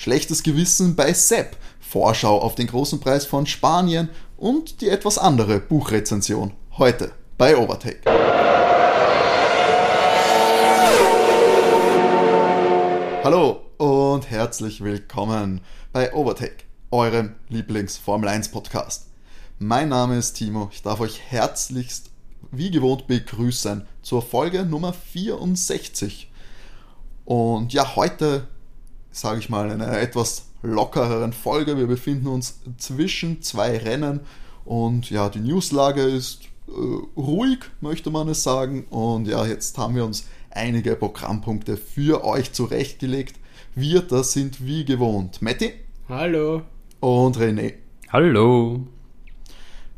schlechtes Gewissen bei Sepp, Vorschau auf den großen Preis von Spanien und die etwas andere Buchrezension. Heute bei Overtake. Hallo und herzlich willkommen bei Overtake, eurem Lieblings-Formel 1 Podcast. Mein Name ist Timo, ich darf euch herzlichst wie gewohnt begrüßen zur Folge Nummer 64. Und ja, heute sage ich mal, in einer etwas lockereren Folge. Wir befinden uns zwischen zwei Rennen und ja, die Newslage ist äh, ruhig, möchte man es sagen. Und ja, jetzt haben wir uns einige Programmpunkte für euch zurechtgelegt. Wir, das sind wie gewohnt. Matti. Hallo. Und René. Hallo.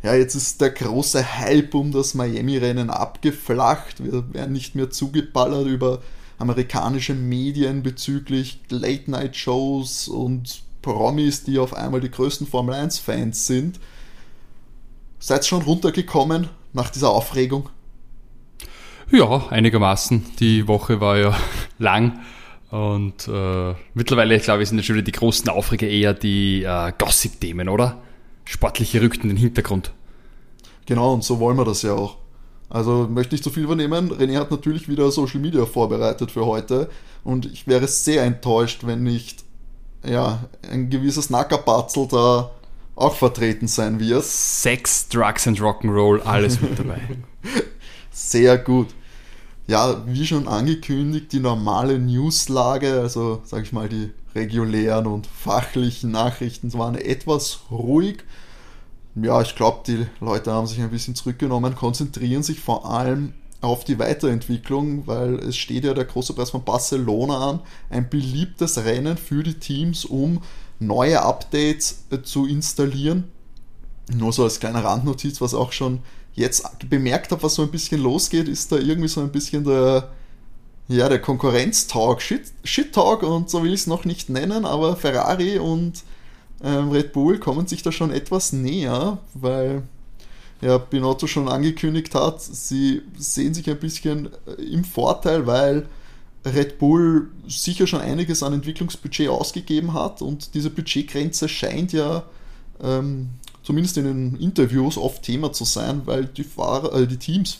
Ja, jetzt ist der große Hype um das Miami-Rennen abgeflacht. Wir werden nicht mehr zugeballert über amerikanische Medien bezüglich Late-Night-Shows und Promis, die auf einmal die größten Formel 1-Fans sind. Seid schon runtergekommen nach dieser Aufregung? Ja, einigermaßen. Die Woche war ja lang und äh, mittlerweile, glaube ich, sind schon wieder die großen Aufreger eher die äh, Gossip-Themen, oder? Sportliche rückt in den Hintergrund. Genau, und so wollen wir das ja auch. Also möchte nicht zu viel übernehmen. René hat natürlich wieder Social Media vorbereitet für heute und ich wäre sehr enttäuscht, wenn nicht ja, ein gewisses Nackerbatzel da auch vertreten sein wird. Sex, Drugs and Rock'n'Roll, alles mit dabei. sehr gut. Ja, wie schon angekündigt, die normale Newslage, also sage ich mal die regulären und fachlichen Nachrichten waren etwas ruhig ja, ich glaube, die Leute haben sich ein bisschen zurückgenommen, konzentrieren sich vor allem auf die Weiterentwicklung, weil es steht ja der große Preis von Barcelona an, ein beliebtes Rennen für die Teams, um neue Updates äh, zu installieren. Nur so als kleine Randnotiz, was auch schon jetzt bemerkt habe, was so ein bisschen losgeht, ist da irgendwie so ein bisschen der, ja, der Konkurrenz-Talk, Shit-Talk und so will ich es noch nicht nennen, aber Ferrari und ähm, Red Bull kommen sich da schon etwas näher, weil ja, Binotto schon angekündigt hat, sie sehen sich ein bisschen äh, im Vorteil, weil Red Bull sicher schon einiges an Entwicklungsbudget ausgegeben hat und diese Budgetgrenze scheint ja ähm, zumindest in den Interviews oft Thema zu sein, weil die, Fahrer, äh, die Teams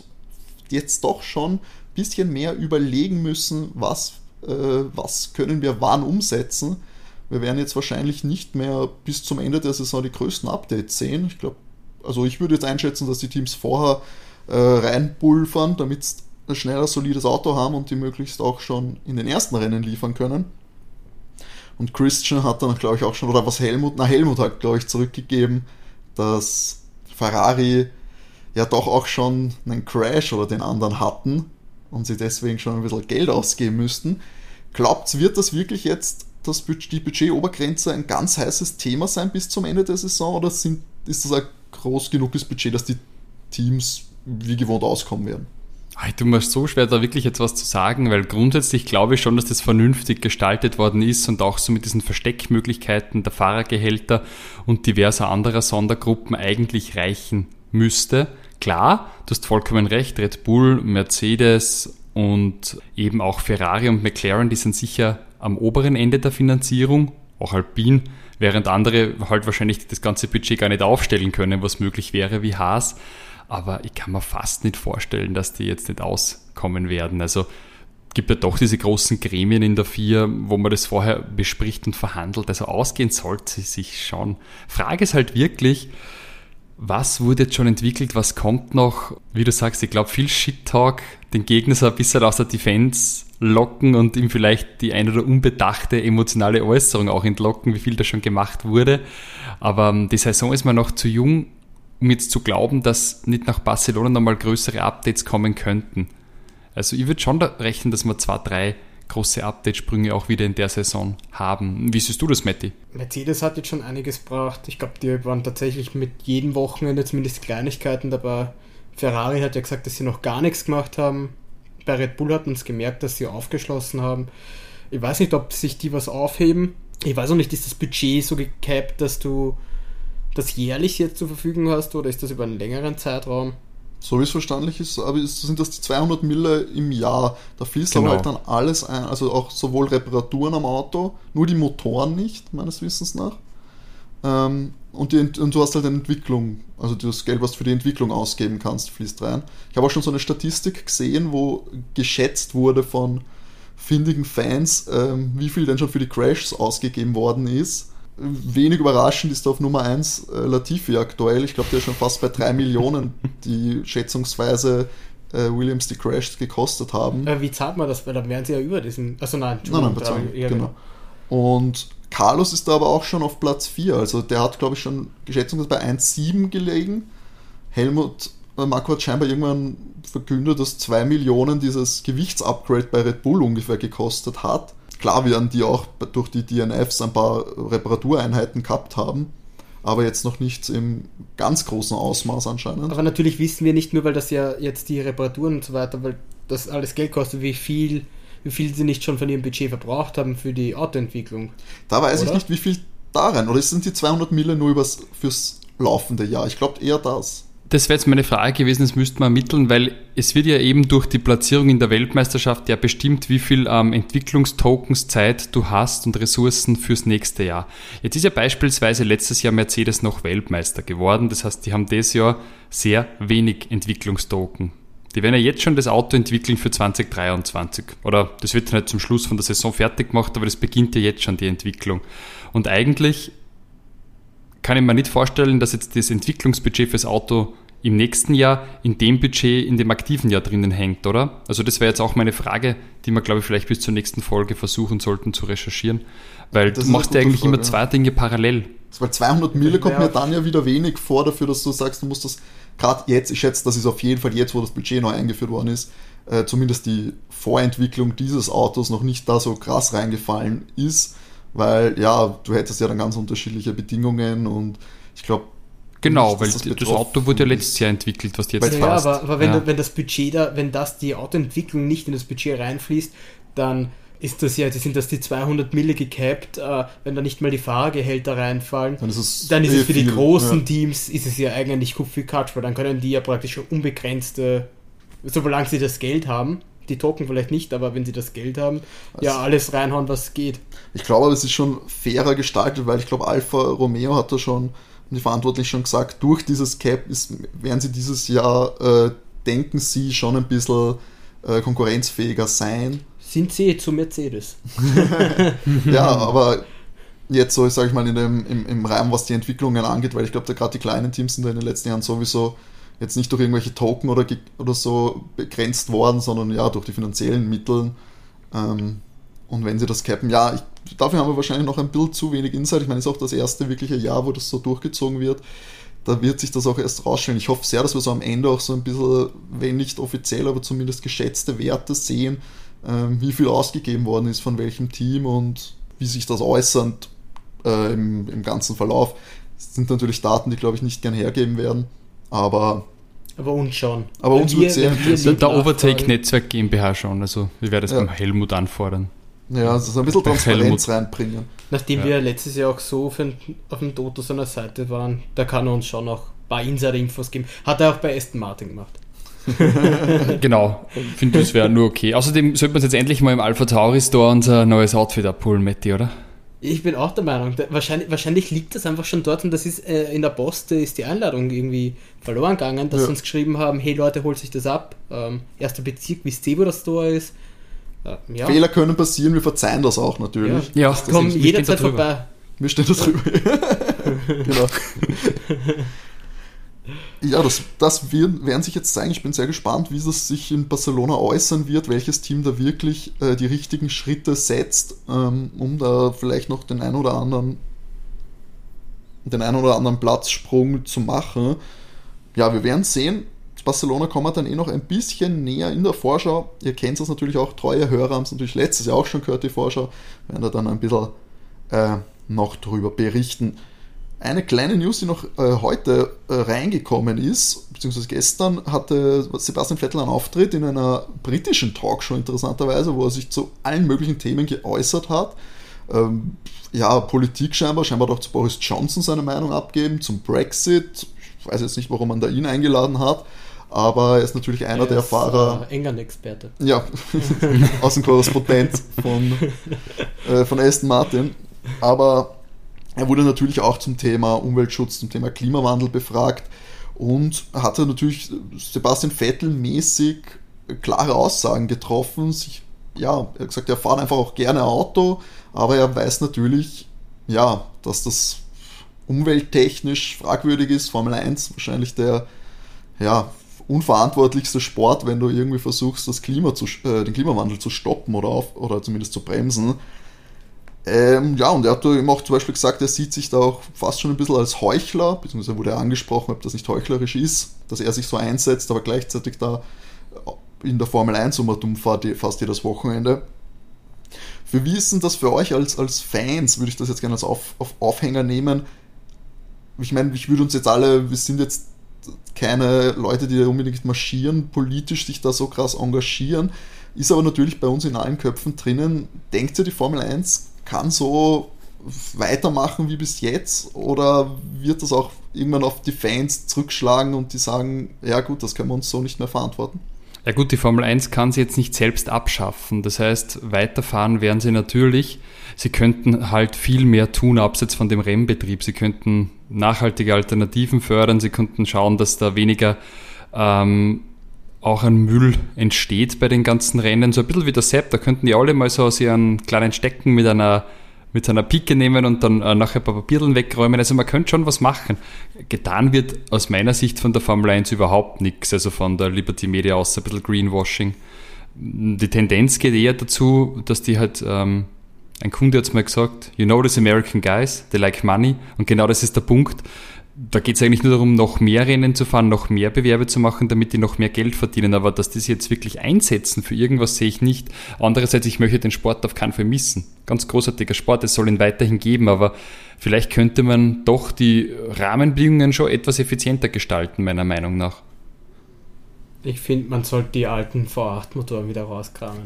jetzt doch schon ein bisschen mehr überlegen müssen, was, äh, was können wir wann umsetzen wir werden jetzt wahrscheinlich nicht mehr bis zum Ende der Saison die größten Updates sehen. Ich glaube, also ich würde jetzt einschätzen, dass die Teams vorher äh, reinpulvern, damit sie ein schneller, solides Auto haben und die möglichst auch schon in den ersten Rennen liefern können. Und Christian hat dann, glaube ich, auch schon, oder was Helmut, na Helmut hat, glaube ich, zurückgegeben, dass Ferrari ja doch auch schon einen Crash oder den anderen hatten und sie deswegen schon ein bisschen Geld ausgeben müssten. Glaubt, wird das wirklich jetzt das, die Budgetobergrenze ein ganz heißes Thema sein bis zum Ende der Saison oder sind, ist das ein groß genuges Budget, dass die Teams wie gewohnt auskommen werden? Ich tue mir so schwer, da wirklich jetzt was zu sagen, weil grundsätzlich glaube ich schon, dass das vernünftig gestaltet worden ist und auch so mit diesen Versteckmöglichkeiten der Fahrergehälter und diverser anderer Sondergruppen eigentlich reichen müsste. Klar, du hast vollkommen recht, Red Bull, Mercedes und eben auch Ferrari und McLaren, die sind sicher am oberen Ende der Finanzierung, auch Alpine, während andere halt wahrscheinlich das ganze Budget gar nicht aufstellen können, was möglich wäre wie Haas. Aber ich kann mir fast nicht vorstellen, dass die jetzt nicht auskommen werden. Also gibt ja doch diese großen Gremien in der FIA, wo man das vorher bespricht und verhandelt. Also ausgehen sollte sich schon. Frage ist halt wirklich, was wurde jetzt schon entwickelt, was kommt noch? Wie du sagst, ich glaube, viel Shit-Talk, den Gegner so ein bisschen aus der Defense locken und ihm vielleicht die ein oder unbedachte emotionale Äußerung auch entlocken, wie viel da schon gemacht wurde. Aber ähm, die Saison ist mir noch zu jung, um jetzt zu glauben, dass nicht nach Barcelona nochmal größere Updates kommen könnten. Also ich würde schon da rechnen, dass wir zwei, drei große Update-Sprünge auch wieder in der Saison haben. Wie siehst du das, Matti? Mercedes hat jetzt schon einiges gebracht. Ich glaube, die waren tatsächlich mit jedem Wochenende zumindest Kleinigkeiten dabei. Ferrari hat ja gesagt, dass sie noch gar nichts gemacht haben bei Red Bull hat man es gemerkt, dass sie aufgeschlossen haben. Ich weiß nicht, ob sich die was aufheben. Ich weiß auch nicht, ist das Budget so gecapped, dass du das jährlich jetzt zur Verfügung hast oder ist das über einen längeren Zeitraum? So wie es verständlich ist, aber sind das die 200 Mille im Jahr. Da fließt genau. aber halt dann alles ein, also auch sowohl Reparaturen am Auto, nur die Motoren nicht, meines Wissens nach. Ähm, und, die, und, du hast halt eine Entwicklung, also das Geld, was du für die Entwicklung ausgeben kannst, fließt rein. Ich habe auch schon so eine Statistik gesehen, wo geschätzt wurde von findigen Fans, ähm, wie viel denn schon für die Crashs ausgegeben worden ist wenig überraschend ist auf Nummer 1 äh, Latifi aktuell. Ich glaube, der ist schon fast bei 3 Millionen, die schätzungsweise äh, Williams die Crashs gekostet haben. Äh, wie zahlt man das? Weil dann wären sie ja über diesen. Also nein, nein, nein bezahlen, ja, genau. genau. Und Carlos ist da aber auch schon auf Platz 4. Also der hat, glaube ich, schon schätzungsweise bei 1,7 gelegen. Helmut äh, Marco hat scheinbar irgendwann verkündet, dass 2 Millionen dieses Gewichtsupgrade bei Red Bull ungefähr gekostet hat. Klar werden die auch durch die DNFs ein paar Reparatureinheiten gehabt haben, aber jetzt noch nichts im ganz großen Ausmaß anscheinend. Aber natürlich wissen wir nicht nur, weil das ja jetzt die Reparaturen und so weiter, weil das alles Geld kostet, wie viel, wie viel sie nicht schon von ihrem Budget verbraucht haben für die Autoentwicklung. Da weiß oder? ich nicht, wie viel da rein. Oder sind die 200 Mille nur übers, fürs laufende Jahr? Ich glaube eher das. Das wäre jetzt meine Frage gewesen, das müsste man ermitteln, weil es wird ja eben durch die Platzierung in der Weltmeisterschaft ja bestimmt, wie viel ähm, Entwicklungstokens Zeit du hast und Ressourcen fürs nächste Jahr. Jetzt ist ja beispielsweise letztes Jahr Mercedes noch Weltmeister geworden, das heißt, die haben dieses Jahr sehr wenig Entwicklungstoken. Die werden ja jetzt schon das Auto entwickeln für 2023. Oder das wird dann halt zum Schluss von der Saison fertig gemacht, aber das beginnt ja jetzt schon die Entwicklung. Und eigentlich kann ich mir nicht vorstellen, dass jetzt das Entwicklungsbudget fürs Auto im nächsten Jahr in dem Budget in dem aktiven Jahr drinnen hängt, oder? Also das wäre jetzt auch meine Frage, die wir, glaube ich, vielleicht bis zur nächsten Folge versuchen sollten zu recherchieren. Weil das du machst ja eigentlich Frage, immer zwei Dinge parallel. Weil 200 Mille kommt mir dann ja wieder wenig vor dafür, dass du sagst, du musst das gerade jetzt, ich schätze, das ist auf jeden Fall jetzt, wo das Budget neu eingeführt worden ist, äh, zumindest die Vorentwicklung dieses Autos noch nicht da so krass reingefallen ist, weil ja, du hättest ja dann ganz unterschiedliche Bedingungen und ich glaube, Genau, weil das, das Auto wurde ja letztes Jahr entwickelt, was jetzt ja, hast. aber, aber wenn, ja. du, wenn das Budget da, wenn das die Autoentwicklung nicht in das Budget reinfließt, dann ist das ja, sind das die 200 Mille gecapped, äh, wenn da nicht mal die Fahrergehälter reinfallen, dann ist es, dann ist es für viel, die großen ja. Teams ist es ja eigentlich Kupfi Katsch, weil dann können die ja praktisch schon unbegrenzte, solange sie das Geld haben, die Token vielleicht nicht, aber wenn sie das Geld haben, also, ja alles reinhauen, was geht. Ich glaube, das ist schon fairer gestaltet, weil ich glaube, Alfa Romeo hat da schon die Verantwortlichen schon gesagt, durch dieses Cap ist, werden sie dieses Jahr, äh, denken sie, schon ein bisschen äh, konkurrenzfähiger sein. Sind sie zu Mercedes? ja, aber jetzt so, sage ich mal, in dem, im, im Rahmen, was die Entwicklungen angeht, weil ich glaube, da gerade die kleinen Teams sind da in den letzten Jahren sowieso jetzt nicht durch irgendwelche Token oder, oder so begrenzt worden, sondern ja, durch die finanziellen Mittel. Ähm, und wenn sie das cappen, ja, ich, dafür haben wir wahrscheinlich noch ein Bild zu wenig Insight. Ich meine, es ist auch das erste wirkliche Jahr, wo das so durchgezogen wird. Da wird sich das auch erst rausstellen. Ich hoffe sehr, dass wir so am Ende auch so ein bisschen, wenn nicht offiziell, aber zumindest geschätzte Werte sehen, ähm, wie viel ausgegeben worden ist von welchem Team und wie sich das äußert äh, im, im ganzen Verlauf. Das sind natürlich Daten, die, glaube ich, nicht gern hergeben werden. Aber aber uns schon. Aber uns wird sehr interessieren. Der Overtake Netzwerk GmbH schon. Also, wir werden das ja. beim Helmut anfordern. Ja, also so ein bisschen Transparenz reinbringen. Nachdem ja. wir letztes Jahr auch so auf, auf dem Toto seiner Seite waren, da kann er uns schon auch ein paar Insider-Infos geben. Hat er auch bei Aston Martin gemacht. genau, finde das wäre nur okay. Außerdem sollte man jetzt endlich mal im Alpha Tauri Store unser neues Outfit abholen, Matti, oder? Ich bin auch der Meinung, wahrscheinlich, wahrscheinlich liegt das einfach schon dort und das ist äh, in der Post ist die Einladung irgendwie verloren gegangen, dass ja. sie uns geschrieben haben, hey Leute, holt sich das ab. Ähm, erster Bezirk, wisst ihr, wo das Store ist? Äh, ja. Fehler können passieren, wir verzeihen das auch natürlich. Ja, ja komm jederzeit vorbei. Wir stehen da drüber. genau. ja, das, das werden sich jetzt zeigen. Ich bin sehr gespannt, wie es sich in Barcelona äußern wird, welches Team da wirklich äh, die richtigen Schritte setzt, ähm, um da vielleicht noch den einen oder anderen den einen oder anderen Platzsprung zu machen. Ja, wir werden sehen. Barcelona wir dann eh noch ein bisschen näher in der Vorschau. Ihr kennt es natürlich auch, treue Hörer haben es natürlich letztes Jahr auch schon gehört, die Vorschau. Wir werden da dann ein bisschen äh, noch drüber berichten. Eine kleine News, die noch äh, heute äh, reingekommen ist, beziehungsweise gestern hatte Sebastian Vettel einen Auftritt in einer britischen Talkshow interessanterweise, wo er sich zu allen möglichen Themen geäußert hat. Ähm, ja, Politik scheinbar, scheinbar doch zu Boris Johnson seine Meinung abgeben, zum Brexit. Ich weiß jetzt nicht, warum man da ihn eingeladen hat. aber er ist natürlich einer Er der ist, Fahrer, Äh, England-Experte. ja, Außenkorrespondent von, äh, von Aston Martin. Aber er wurde natürlich auch zum Thema Umweltschutz, zum Thema Klimawandel befragt und hatte natürlich Sebastian Vettel mäßig klare Aussagen getroffen. Sich, ja, er hat gesagt, er fährt einfach auch gerne Auto, aber er weiß natürlich, ja, dass das umwelttechnisch fragwürdig ist. Formel 1 wahrscheinlich der ja, unverantwortlichste Sport, wenn du irgendwie versuchst, das Klima zu, äh, den Klimawandel zu stoppen oder, auf, oder zumindest zu bremsen. Ähm, ja, und er hat eben auch zum Beispiel gesagt, er sieht sich da auch fast schon ein bisschen als Heuchler, beziehungsweise wurde er angesprochen, ob das nicht heuchlerisch ist, dass er sich so einsetzt, aber gleichzeitig da in der Formel 1 um dumm fährt fast jedes Wochenende. Für wie ist denn das für euch als, als Fans, würde ich das jetzt gerne als auf, auf Aufhänger nehmen? Ich meine, ich würde uns jetzt alle, wir sind jetzt keine Leute, die da unbedingt marschieren, politisch sich da so krass engagieren, ist aber natürlich bei uns in allen Köpfen drinnen. Denkt ihr, die Formel 1 kann so weitermachen wie bis jetzt oder wird das auch irgendwann auf die Fans zurückschlagen und die sagen, ja gut, das können wir uns so nicht mehr verantworten? Ja gut, die Formel 1 kann sie jetzt nicht selbst abschaffen. Das heißt, weiterfahren werden sie natürlich. Sie könnten halt viel mehr tun, abseits von dem Rennbetrieb. Sie könnten nachhaltige Alternativen fördern. Sie könnten schauen, dass da weniger ähm, auch ein Müll entsteht bei den ganzen Rennen. So ein bisschen wie der Sepp, da könnten die alle mal so aus ihren kleinen Stecken mit einer mit seiner Pike nehmen und dann äh, nachher ein paar Papierteln wegräumen. Also man könnte schon was machen. Getan wird aus meiner Sicht von der Formel 1 überhaupt nichts, also von der Liberty Media aus ein bisschen Greenwashing. Die Tendenz geht eher dazu, dass die halt, ähm, ein Kunde hat es mal gesagt, you know these American guys, they like money und genau das ist der Punkt da geht es eigentlich nur darum, noch mehr Rennen zu fahren, noch mehr Bewerbe zu machen, damit die noch mehr Geld verdienen. Aber dass die sich jetzt wirklich einsetzen für irgendwas, sehe ich nicht. Andererseits, ich möchte den Sport auf keinen Fall missen. Ganz großartiger Sport, es soll ihn weiterhin geben, aber vielleicht könnte man doch die Rahmenbedingungen schon etwas effizienter gestalten, meiner Meinung nach. Ich finde, man sollte die alten V8-Motoren wieder rauskramen.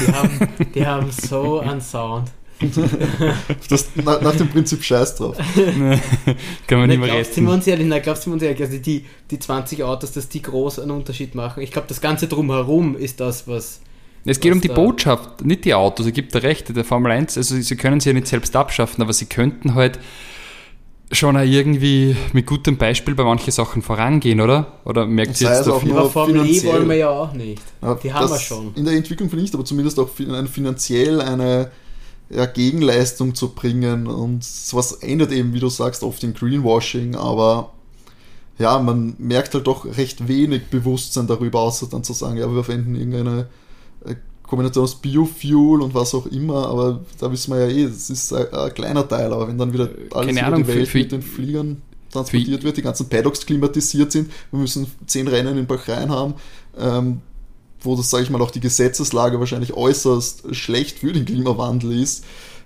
Die haben, die haben so einen Sound. das, nach, nach, dem Prinzip Scheiß drauf. Kann man nicht mehr retten. uns ehrlich, na, glaubst du uns ehrlich, also die, die 20 Autos, dass die groß einen Unterschied machen? Ich glaube, das Ganze drumherum ist das, was. Es geht um die Botschaft, nicht die Autos. Es gibt da Rechte der Formel 1. Also, sie können sie ja nicht selbst abschaffen, aber sie könnten halt schon auch irgendwie mit gutem Beispiel bei manchen Sachen vorangehen, oder? Oder merkt ihr jetzt auch viel? Aber Formel E wollen wir ja auch nicht. Die haben wir schon. In der Entwicklung finde ich, aber zumindest auch finanziell eine ja, Gegenleistung zu bringen und sowas ändert eben, wie du sagst, oft in Greenwashing, aber ja, man merkt halt doch recht wenig Bewusstsein darüber, außer dann zu sagen, ja, wir verwenden irgendeine äh, Kombination aus Biofuel und was auch immer, aber da wissen wir ja eh, das ist ein, ein kleiner Teil, aber wenn dann wieder alles Keine Ahnung, die Welt für, mit den Fliegern transportiert wird, die ganzen Paddocks klimatisiert sind, wir müssen zehn Rennen in Bahrain haben, ähm, wo das, sage ich mal, auch die Gesetzeslage wahrscheinlich äußerst schlecht für den Klimawandel ist,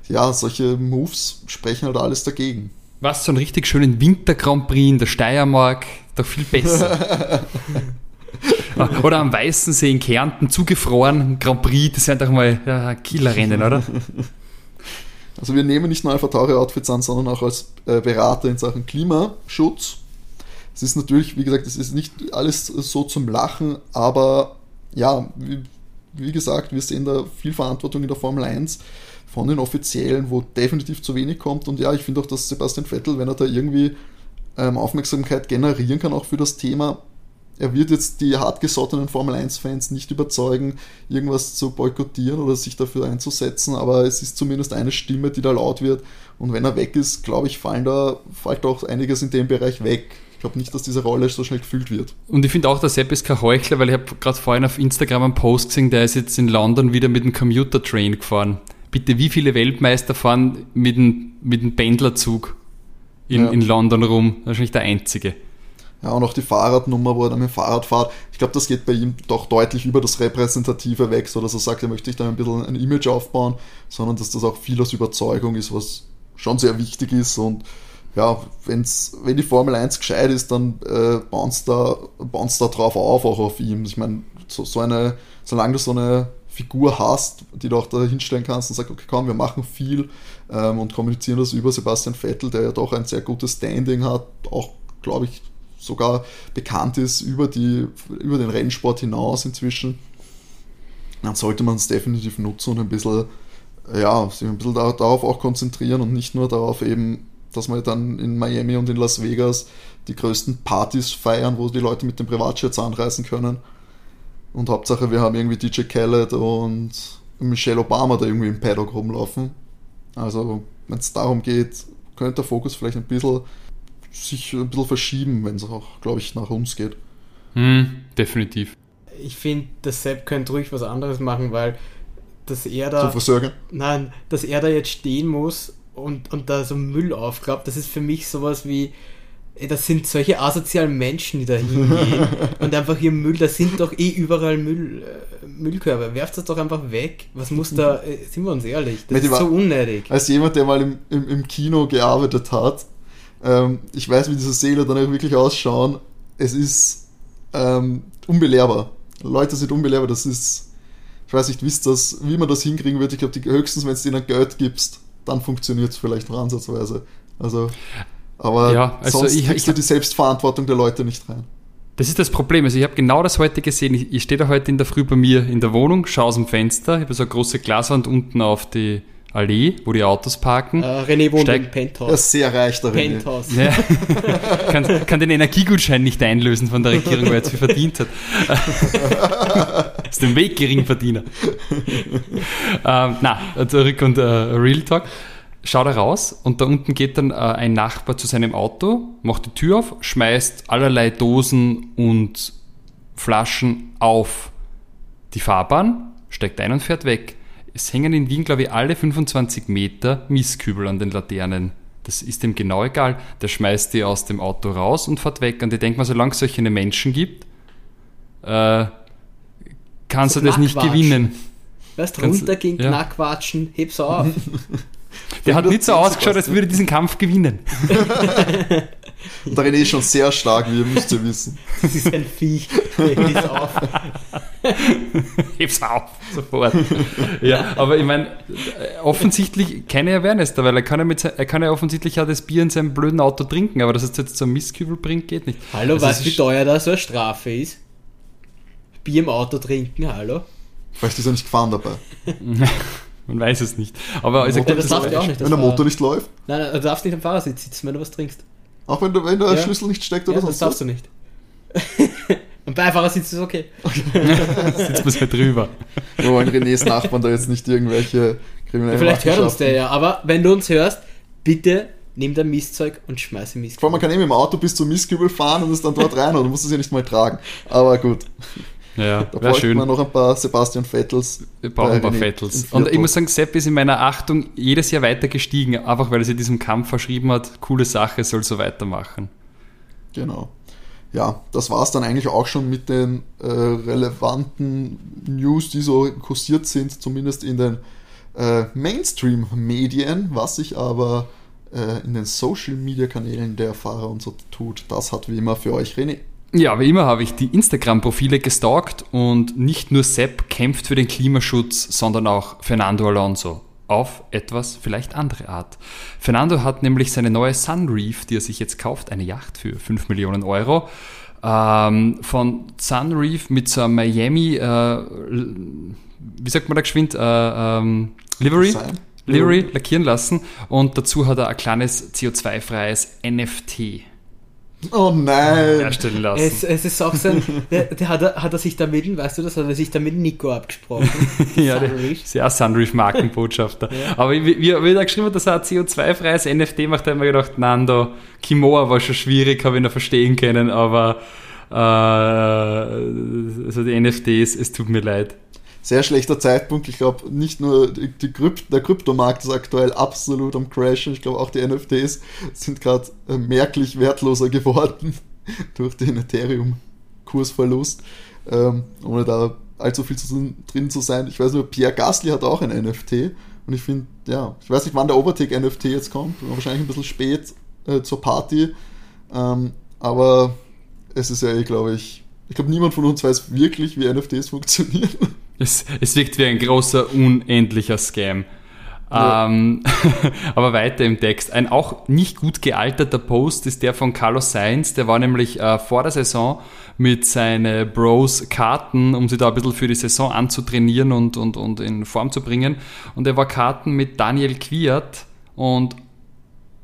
ja, solche Moves sprechen halt alles dagegen. Was, so einen richtig schönen Winter Grand Prix in der Steiermark, doch viel besser. oder am Weißensee in Kärnten zugefroren, Grand Prix, das wäre doch mal ja, Killerrennen, oder? Also wir nehmen nicht nur Alpha Tauri Outfits an, sondern auch als äh, Berater in Sachen Klimaschutz. Es ist natürlich, wie gesagt, es ist nicht alles so zum Lachen, aber ja, wie, wie, gesagt, wir sehen da viel Verantwortung in der Formel 1 von den Offiziellen, wo definitiv zu wenig kommt. Und ja, ich finde auch, dass Sebastian Vettel, wenn er da irgendwie ähm, Aufmerksamkeit generieren kann, auch für das Thema, er wird jetzt die hartgesottenen Formel 1-Fans nicht überzeugen, irgendwas zu boykottieren oder sich dafür einzusetzen, aber es ist zumindest eine Stimme, die da laut wird. Und wenn er weg ist, glaube ich, fallen da, fällt auch einiges in dem Bereich weg glaube nicht, dass diese Rolle so schnell gefüllt wird. Und ich finde auch, der Sepp ist kein Heuchler, weil ich habe gerade vorhin auf Instagram einen Post gesehen, der ist jetzt in London wieder mit dem Commuter Train gefahren. Bitte, wie viele Weltmeister fahren mit dem, mit dem Pendlerzug in, ja. in London rum? Wahrscheinlich der einzige. Ja, und auch die Fahrradnummer, wo er dann mit dem Fahrrad fährt. Ich glaube, das geht bei ihm doch deutlich über das Repräsentative weg, so dass er sagt, er möchte sich da ein bisschen ein Image aufbauen, sondern dass das auch viel aus Überzeugung ist, was schon sehr wichtig ist und ja, wenn's, wenn die Formel 1 gescheit ist, dann äh, bounce da, da drauf auf, auch auf ihm. Ich meine, so, so eine, solange du so eine Figur hast, die du auch da hinstellen kannst und sagst, okay, komm, wir machen viel ähm, und kommunizieren das über Sebastian Vettel, der ja doch ein sehr gutes Standing hat, auch, glaube ich, sogar bekannt ist über, die, über den Rennsport hinaus inzwischen, dann sollte man es definitiv nutzen und ein bisschen, ja, sich ein bisschen darauf auch konzentrieren und nicht nur darauf eben, dass man dann in Miami und in Las Vegas die größten Partys feiern, wo die Leute mit den Privatjets anreisen können. Und Hauptsache, wir haben irgendwie DJ Khaled und Michelle Obama da irgendwie im Paddock rumlaufen. Also, wenn es darum geht, könnte der Fokus vielleicht ein bisschen sich ein bisschen verschieben, wenn es auch, glaube ich, nach uns geht. Hm, definitiv. Ich finde, der Sepp könnte ruhig was anderes machen, weil dass er da. Zum Versorgen? Nein, dass er da jetzt stehen muss und, und da so Müll aufklappt, das ist für mich sowas wie. Das sind solche asozialen Menschen, die da hingehen und einfach hier Müll, da sind doch eh überall Müll, äh, Müllkörper. Werft das doch einfach weg. Was muss da, äh, sind wir uns ehrlich, das ist so unnötig. Als jemand, der mal im, im, im Kino gearbeitet hat, ähm, ich weiß, wie diese Seele dann auch wirklich ausschauen. Es ist ähm, unbelehrbar. Leute sind unbelehrbar. Das ist, ich weiß nicht, wisst das, wie man das hinkriegen wird. Ich glaube, höchstens, wenn es ihnen Geld gibst, dann funktioniert es vielleicht noch ansatzweise. Also, aber ja, also sonst ich, kriegst ich, du die Selbstverantwortung der Leute nicht rein. Das ist das Problem. Also ich habe genau das heute gesehen. Ich, ich stehe da heute in der Früh bei mir in der Wohnung, schaue aus dem Fenster, ich habe so eine große Glaswand unten auf die Allee, wo die Autos parken. Äh, René wohnt Steig- im Penthouse. Er ist sehr reich darin. Penthouse. Ja. kann, kann den Energiegutschein nicht einlösen von der Regierung, weil er zu viel verdient hat. Ist dem Weg Geringverdiener. ähm, na, zurück und äh, Real Talk. Schau da raus und da unten geht dann äh, ein Nachbar zu seinem Auto, macht die Tür auf, schmeißt allerlei Dosen und Flaschen auf die Fahrbahn, steigt ein und fährt weg. Es hängen in Wien, glaube ich, alle 25 Meter Mistkübel an den Laternen. Das ist ihm genau egal. Der schmeißt die aus dem Auto raus und fährt weg. Und ich denke mal, solange es solche Menschen gibt, äh, kannst So du das nicht gewinnen. Weißt Kannst- runtergehen, ja. knackwatschen, heb's auf. Der hat nicht so ausgeschaut, als würde er diesen Kampf gewinnen. Und der René ist schon sehr stark, wie ihr müsst ihr wissen. Das ist ein Viech. Heb's auf. Heb's auf, sofort. ja, aber ich meine, offensichtlich keine Awareness da, weil er kann, ja mit, er kann ja offensichtlich auch das Bier in seinem blöden Auto trinken, aber dass es jetzt zum Mistkübel bringt, geht nicht. Hallo, Also weißt du, wie teuer da so eine Strafe ist? Bier im Auto trinken, hallo? Vielleicht ist er nicht gefahren dabei. Man weiß es nicht. Aber also, Ja, das darf ich auch nicht. Wenn der Motor nicht läuft, Nein, nein, du darfst nicht am Fahrersitz sitzen, wenn du was trinkst. Auch wenn, du, wenn der Ja. Schlüssel nicht steckt oder Ja, das sonst darfst du nicht. Am Beifahrersitz ist okay. sitzt man halt drüber. Wir wollen Renés Nachbarn da jetzt nicht irgendwelche kriminellen Vielleicht hört uns der ja, aber wenn du uns hörst, bitte nimm dein Mistzeug und schmeiß im Vor allem, man kann eben im Auto bis zum Mistkübel fahren und es dann dort rein, oder du musst es ja nicht mal tragen. Aber gut, Ja, da wäre bräuchte schön. man noch ein paar Sebastian Vettels. Wir brauchen ein paar René Vettels. Und ich muss sagen, Sepp ist in meiner Achtung jedes Jahr weiter gestiegen, einfach weil er sich diesem Kampf verschrieben hat. Coole Sache, soll so weitermachen. Genau. Ja, das war es dann eigentlich auch schon mit den äh, relevanten News, die so kursiert sind, zumindest in den äh, Mainstream-Medien, was sich aber äh, in den Social-Media-Kanälen der Fahrer und so tut. Das hat wie immer für euch René. Ja, wie immer habe ich die Instagram-Profile gestalkt und nicht nur Sepp kämpft für den Klimaschutz, sondern auch Fernando Alonso. Auf etwas vielleicht andere Art. Fernando hat nämlich seine neue Sunreef, die er sich jetzt kauft, eine Yacht für 5 Millionen Euro, ähm, von Sunreef mit so einem Miami, äh, wie sagt man da geschwind, äh, ähm, Livery? Livery lackieren lassen und dazu hat er ein kleines CO2-freies NFT Oh nein! herstellen lassen. Es, es ist auch so ein, der, der hat, er, hat er sich damit, weißt du das, hat er sich damit Nico abgesprochen. Ja, der Sunreef. ist ja auch Sunreef Markenbotschafter. Aber wie, wie, wie er da geschrieben hat, dass er ein CO2-freies NFT macht, da habe ich mir gedacht, Nando, Kimoa war schon schwierig, habe ich noch verstehen können, aber äh, also die NFTs, es tut mir leid. Sehr schlechter Zeitpunkt. Ich glaube, nicht nur die, die Krypt der Kryptomarkt ist aktuell absolut am Crashen. Ich glaube, auch die NFTs sind gerade äh, merklich wertloser geworden durch den Ethereum-Kursverlust. Ähm, ohne da allzu viel zu, drin zu sein. Ich weiß nur, Pierre Gasly hat auch ein NFT. Und ich finde, ja, ich weiß nicht, wann der Overtake NFT jetzt kommt. Wahrscheinlich ein bisschen spät äh, zur Party. Ähm, aber es ist ja eh, glaube ich, ich glaube, niemand von uns weiß wirklich, wie NFTs funktionieren. Es, es wirkt wie ein großer, unendlicher Scam. Ja. Ähm, aber weiter im Text. Ein auch nicht gut gealterter Post ist der von Carlos Sainz. Der war nämlich äh, vor der Saison mit seinen Bros Karten, um sie da ein bisschen für die Saison anzutrainieren und, und, und in Form zu bringen. Und er war Karten mit Daniel Quiert und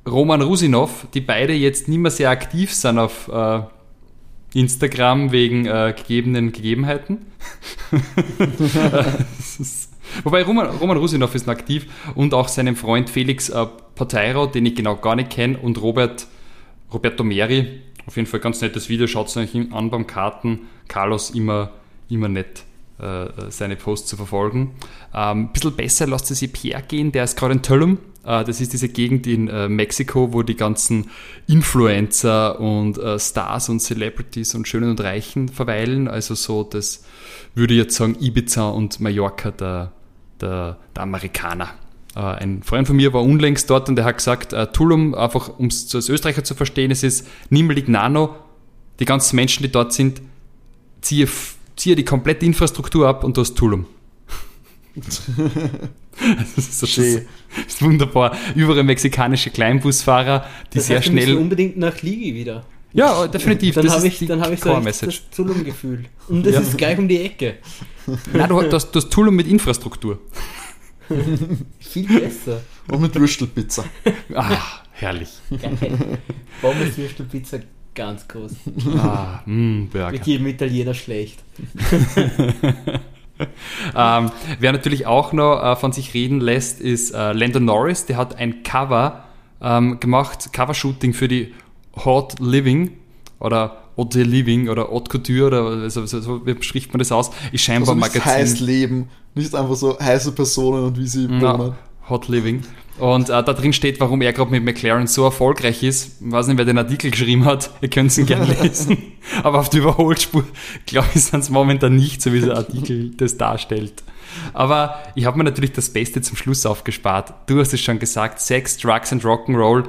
Roman Rusinov, die beide jetzt nicht mehr sehr aktiv sind auf äh, Instagram wegen äh, gegebenen Gegebenheiten. Wobei Roman, Roman Rusinov ist aktiv und auch seinem Freund Felix äh, Poteiro, den ich genau gar nicht kenne, und Robert, Roberto Meri. Auf jeden Fall ganz nettes Video, schaut es euch an beim Karten. Carlos immer, immer nett äh, seine Posts zu verfolgen. Ein ähm, bisschen besser lasst es sich Pierre gehen, der ist gerade in Tullum. Äh, das ist diese Gegend in äh, Mexiko, wo die ganzen Influencer und äh, Stars und Celebrities und Schönen und Reichen verweilen. Also so das würde ich jetzt sagen Ibiza und Mallorca der, der, der Amerikaner. Ein Freund von mir war unlängst dort und der hat gesagt, Tulum, einfach um es als Österreicher zu verstehen, es ist niemelig nano, die ganzen Menschen, die dort sind, ziehe, ziehe die komplette Infrastruktur ab und du hast Tulum. das, ist, das, ist, das ist wunderbar. Überall mexikanische Kleinbusfahrer, die das sehr heißt, schnell. unbedingt nach Ligi wieder. Ja, definitiv. Dann habe ich, dann hab ich so das Tulum-Gefühl. Und das ja. ist gleich um die Ecke. Nein, du, hast, du hast Tulum mit Infrastruktur. Viel besser. Und mit Würstelpizza. Ah, herrlich. Geil. Pommes Würstelpizza ganz groß. Ah, mh, mm, Burger. Mit jedem Italiener schlecht. ähm, wer natürlich auch noch äh, von sich reden lässt, ist äh, Landon Norris. Der hat ein Cover ähm, gemacht, Covershooting für die Hot Living oder Haute Living oder Haute Couture oder so, so, so, wie spricht man das aus? Ist scheinbar also Magazin. heiß Leben, nicht einfach so heiße Personen und wie sie wohnen. Hot Living. Und äh, da drin steht, warum er gerade mit McLaren so erfolgreich ist. Ich weiß nicht, wer den Artikel geschrieben hat. Ihr könnt ihn gerne lesen. Aber auf der Überholspur, glaube ich, sind es momentan nicht, so wie der Artikel das darstellt. Aber ich habe mir natürlich das Beste zum Schluss aufgespart. Du hast es schon gesagt, Sex, Drugs and Rock'n'Roll.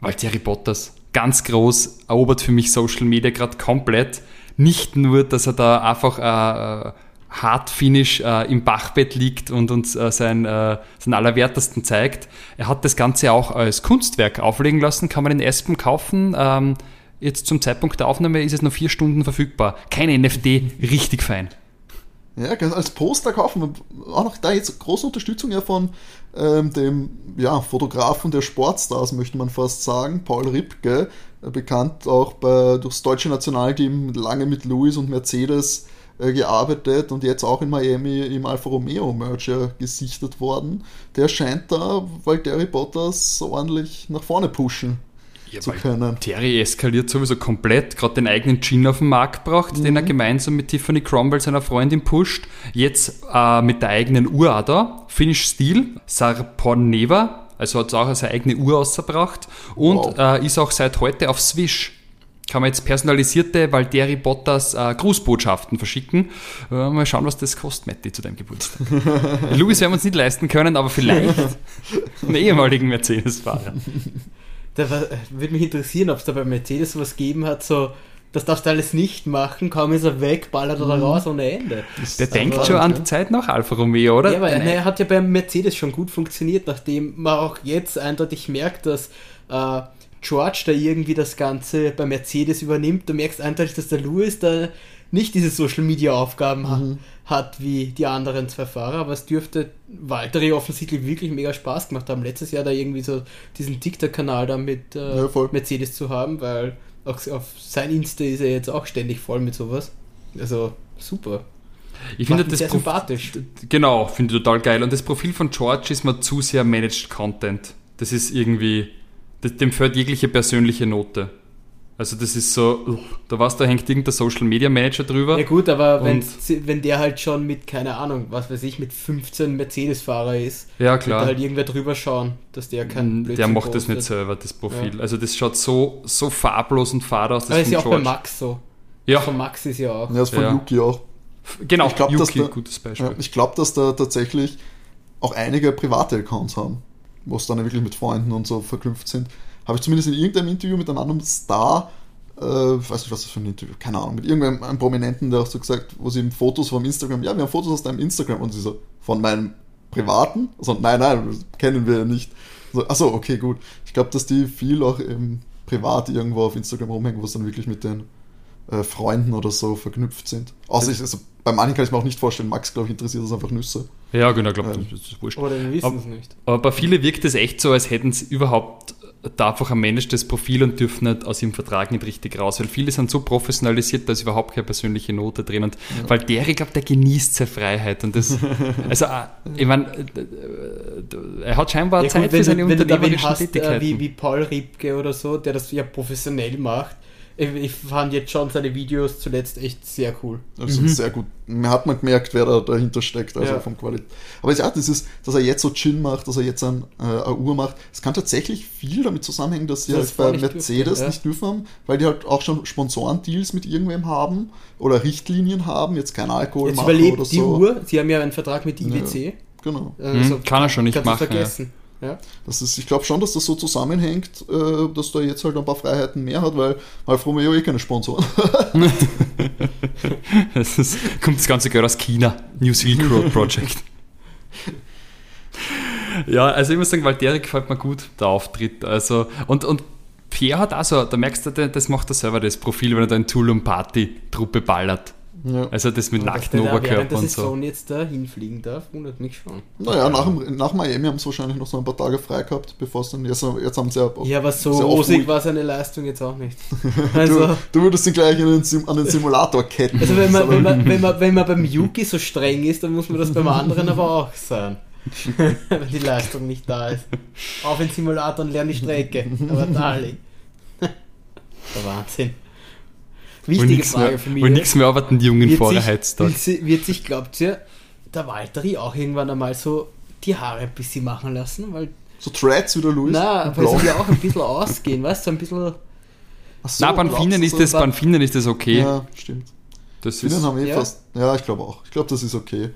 Valtteri Bottas, ganz groß, erobert für mich Social Media gerade komplett. Nicht nur, dass er da einfach äh, hart Finish äh, im Bachbett liegt und uns äh, sein, äh, sein Allerwertesten zeigt. Er hat das Ganze auch als Kunstwerk auflegen lassen, kann man in Espen kaufen. Ähm, jetzt zum Zeitpunkt der Aufnahme ist es noch vier Stunden verfügbar. Keine NFT, richtig fein. Ja, als Poster kaufen. Auch noch da jetzt große Unterstützung ja von ähm, dem ja, Fotografen der Sportstars, möchte man fast sagen, Paul Ripke, äh, bekannt auch bei, durchs deutsche Nationalteam lange mit Lewis und Mercedes äh, gearbeitet und jetzt auch in Miami im Alfa Romeo Merger gesichtet worden. Der scheint da Valtteri Bottas ordentlich nach vorne pushen ja, zu können. Terry eskaliert sowieso komplett, gerade den eigenen Gin auf den Markt braucht, mhm. den er gemeinsam mit Tiffany Cromwell, seiner Freundin, pusht. Jetzt äh, mit der eigenen Uhr auch da. Finnish Steel, Sarponeva, also hat auch seine eigene Uhr ausgebracht und wow. äh, ist auch seit heute auf Swish kann man jetzt personalisierte Valtteri Bottas äh, Grußbotschaften verschicken. Äh, mal schauen, was das kostet, Matti, zu deinem Geburtstag. Louis werden wir uns nicht leisten können, aber vielleicht einen ehemaligen Mercedes-Fahrer. Da würde mich interessieren, ob es da bei Mercedes sowas gegeben hat, so das darfst du alles nicht machen, kaum ist er weg, ballert er da mhm. raus ohne Ende. Der aber denkt schon an die Zeit nach Alfa Romeo, oder? Ja, aber er hat ja beim Mercedes schon gut funktioniert, nachdem man auch jetzt eindeutig merkt, dass äh, George da irgendwie das Ganze bei Mercedes übernimmt. Du merkst eindeutig, dass der Lewis da nicht diese Social Media Aufgaben mhm. hat wie die anderen zwei Fahrer, aber es dürfte Valtteri offensichtlich wirklich mega Spaß gemacht haben, letztes Jahr da irgendwie so diesen TikTok-Kanal da mit äh, ja, Mercedes zu haben, weil auch auf sein Insta ist er jetzt auch ständig voll mit sowas. Also super. Ich finde das sehr sympathisch. Genau, finde ich total geil. Und das Profil von George ist mir zu sehr Managed Content. Das ist irgendwie dem fällt jegliche persönliche Note. Also das ist so, da was, da hängt irgendein Social Media Manager drüber. Ja gut, aber wenn, wenn der halt schon mit, keine Ahnung, was weiß ich, mit 15 Mercedes-Fahrer ist, ja, klar. wird halt irgendwer drüber schauen, dass der kein Blödsinn Der macht postet. das nicht selber, das Profil. Ja. Also das schaut so, so farblos und fad aus. Das aber ist ja auch bei Max so. Ja. Von Max ist ja auch. Ja, das von ja. Yuki auch. Genau, ich glaub, Yuki, da, gutes Beispiel. Ja, ich glaube, dass da tatsächlich auch einige private Accounts haben was dann wirklich mit Freunden und so verknüpft sind, habe ich zumindest in irgendeinem Interview mit einem anderen Star, äh, weiß nicht, was das für ein Interview, keine Ahnung, mit irgendeinem Prominenten, der auch so gesagt, wo sie Fotos vom Instagram, ja, wir haben Fotos aus deinem Instagram und sie so, von meinem privaten? Also, nein, nein, das kennen wir ja nicht. Also, achso, okay, gut. Ich glaube, dass die viel auch im privat irgendwo auf Instagram rumhängen, wo es dann wirklich mit den äh, Freunden oder so verknüpft sind. Außer ich, also, bei manchen kann ich mir auch nicht vorstellen. Max, glaube ich, interessiert das einfach Nüsse. Ja, genau, glaube, Ähm. das ist wurscht. Oder wir wissen Aber- es nicht. Aber bei vielen wirkt es echt so, als hätten sie überhaupt da einfach ein managedes Profil und dürfen nicht aus ihrem Vertrag nicht richtig raus, weil viele sind so professionalisiert, da ist überhaupt keine persönliche Note drin. Und weil der, ich glaube, der genießt seine Freiheit. Und das, also, äh, ich meine, er hat scheinbar Ja, Zeit gut, für seine unternehmerischen hast, äh, Tätigkeiten. wie, wie Paul Riebke oder so, der das ja professionell macht. Ich, ich fand jetzt schon seine Videos zuletzt echt sehr cool. Das ist sehr gut. Man hat man gemerkt, wer da dahinter steckt, also Ja. vom Qualität. Aber ja, das ist, dass er jetzt so Gin macht, dass er jetzt ein, äh, eine Uhr macht, es kann tatsächlich viel damit zusammenhängen, dass sie Das halt bei nicht Mercedes durften, ja. nicht dürfen haben, weil die halt auch schon Sponsorendeals mit irgendwem haben oder Richtlinien haben, jetzt kein Alkohol Jetzt machen überlebt oder die so. Uhr, sie haben ja einen Vertrag mit IWC. Genau. Also, kann er schon nicht machen, vergessen. Ja. Das ist, ich glaube schon, dass das so zusammenhängt, äh, dass da jetzt halt ein paar Freiheiten mehr hat, weil Alfa Romeo eh keine Sponsoren. Das ist, kommt das ganze Geld aus China. New Silk Road Project. ja, also ich muss sagen, Valtteri gefällt mir gut, der Auftritt. Also, und, und Pierre hat auch so, da merkst du, der- das macht er selber das Profil, wenn er da in Tulum Party Truppe ballert. Ja. Also das mit Und nacktem der da während Oberkörper der und so. Jetzt da hinfliegen darf, wundert mich schon. Naja, nach, nach Miami haben sie wahrscheinlich noch so ein paar Tage frei gehabt, bevor es dann, jetzt, jetzt haben sie ja, Ja, aber so rosig war seine Leistung jetzt auch nicht. du, Also, du würdest ihn gleich in den Sim, an den Simulator ketten. also wenn, man, wenn, man, wenn, man, wenn man beim Yuki so streng ist, dann muss man das beim anderen aber auch sein. wenn die Leistung nicht da ist. Auf den Simulator und lerne die Strecke. Aber Dali. Der Wahnsinn. Wichtige Frage mehr, für mich. nichts mehr arbeiten die jungen vorher sich, Heiztag. wird, sie- wird sich, glaubt ihr, der Walteri auch irgendwann einmal so die Haare ein bisschen machen lassen? Weil, so Threads wieder Louis. na, weil sie ja auch ein bisschen ausgehen, weißt du, ein bisschen. Ach so, Na, beim Finnen ist so? das, beim Finnen ist das okay. Ja, stimmt. Das Finnen ist, haben eh Ja. fast. Ja, ich glaube auch. Ich glaube, das ist okay.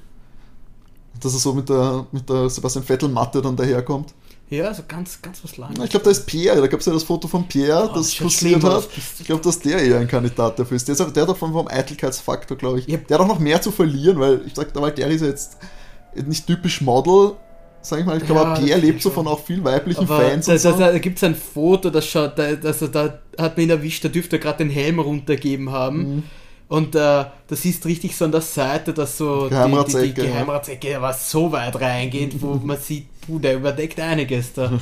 Dass er so mit der, mit der Sebastian Vettel-Matte dann daherkommt. Ja, so ganz, ganz was langes. Ich glaube, da ist Pierre, da gab es ja das Foto von Pierre, Oh, das das kursiert hat. Ich glaube, dass der eher ein Kandidat dafür ist. Der, ist auch, der hat auch vom, vom Eitelkeitsfaktor, glaube ich. Ja. Der hat auch noch mehr zu verlieren, weil ich sag, der Valtteri ist ja jetzt nicht typisch Model, sag ich mal. Ich glaube, Ja, Pierre das lebt ist so von auch viel weiblichen aber Fans da, und so. da, da gibt es ein Foto, das schaut, da, das, da hat man ihn erwischt, da dürfte er gerade den Helm runtergeben haben. Mhm. Und äh, da siehst du richtig so an der Seite, dass so die, die, die Geheimratsecke, ja. Was so weit reingeht, wo man sieht, puh, der überdeckt einiges da.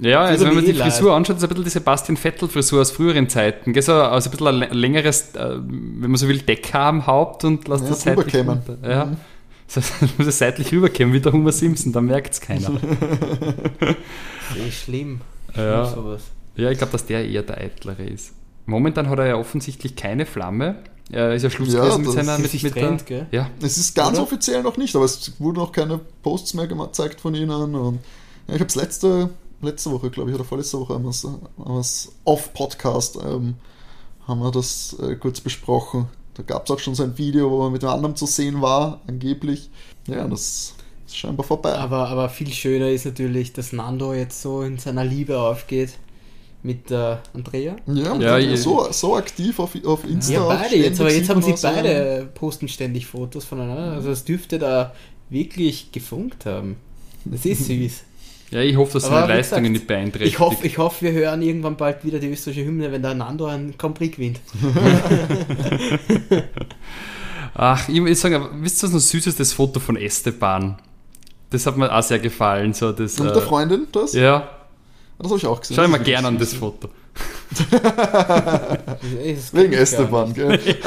Ja, also wenn man mir die eh Frisur anschaut, ist ein bisschen die Sebastian Vettel-Frisur aus früheren Zeiten. Gell, so also ein bisschen ein lä- längeres, äh, wenn man so will, Deckhaar am Haupt und lässt Ja, das seitlich rüberkämmen. runter. Ja. Mhm. Das heißt, muss es seitlich rüberkämmen, wie der Homer Simpson, da merkt es keiner. Das ist eh schlimm. Ja. Schlimm sowas. ja, ich glaube, dass der eher der Eitlere ist. Momentan hat er ja offensichtlich keine Flamme. Er ist ja Schluss Ja, gewesen mit seiner... Mit, sich mit trennt, der, gell? ja, Es ist ganz Oder? offiziell noch nicht, aber es wurden noch keine Posts mehr gezeigt von ihnen. Und ja, ich habe es letzte, letzte Woche, glaube ich, oder vorletzte Woche haben wir es off-Podcast ähm, haben wir das äh, kurz besprochen. Da gab es auch schon so ein Video, wo man mit dem anderen zu sehen war, angeblich. Ja, das ist scheinbar vorbei. Aber, aber viel schöner ist natürlich, dass Nando jetzt so in seiner Liebe aufgeht mit äh, Andrea. ja, Ja, ja so, so aktiv auf, auf Insta. Ja, beide jetzt, aber jetzt haben sie auch so- beide posten ständig Fotos voneinander. Also es dürfte da wirklich gefunkt haben. Das ist süß. ja, ich hoffe, dass seine Leistungen gesagt, nicht beeinträchtigt. Ich hoffe, ich hoffe, wir hören irgendwann bald wieder die österreichische Hymne, wenn der Nando einen Grand Prix gewinnt. Ach, ich muss sagen, wisst ihr, was noch süß ist, das Foto von Esteban? Das hat mir auch sehr gefallen. So das, Und äh, der Freundin, das? Ja, Das habe ich auch gesehen. schau mal gerne an das Foto. Wegen Esteban, gell?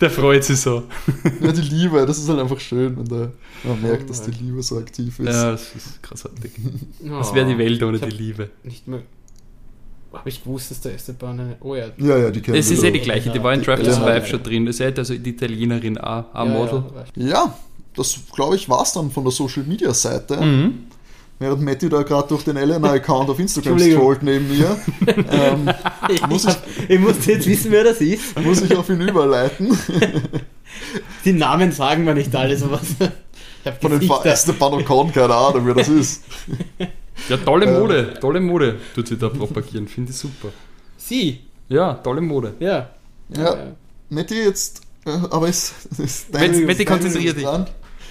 Der freut sich so. Ja, die Liebe, das ist halt einfach schön, wenn der, man merkt, dass die Liebe so aktiv ist. Ja, das ist großartig. Oh, Das wäre die Welt ohne die Liebe. Nicht mehr. Habe ich gewusst, dass der Esteban eine. Oh ja. Ja, ja, die kennen Es ist eh die gleiche, die war in Drive to. Survive schon drin. Das ist halt also die Italienerin auch, auch ja, Model. Ja, Ja, das glaube ich war es dann von der Social Media Seite. Mhm. Während Matti da gerade durch den Elena-Account auf Instagram strollt neben mir, ähm, ich, Muss muss ich, muss jetzt wissen, wer das ist. muss ich auf ihn überleiten. Die Namen sagen wir nicht alle sowas. Ich habe Von den. Esteban Ocon, keine Ahnung, wer das ist. Ja, tolle Ähm. Mode, tolle Mode tut sie da propagieren, finde ich super. Sie, Ja, tolle Mode. ja. Ja, Matti jetzt, äh, aber ist, ist dein- Matti, Matti, dein konzentrier dich. dran.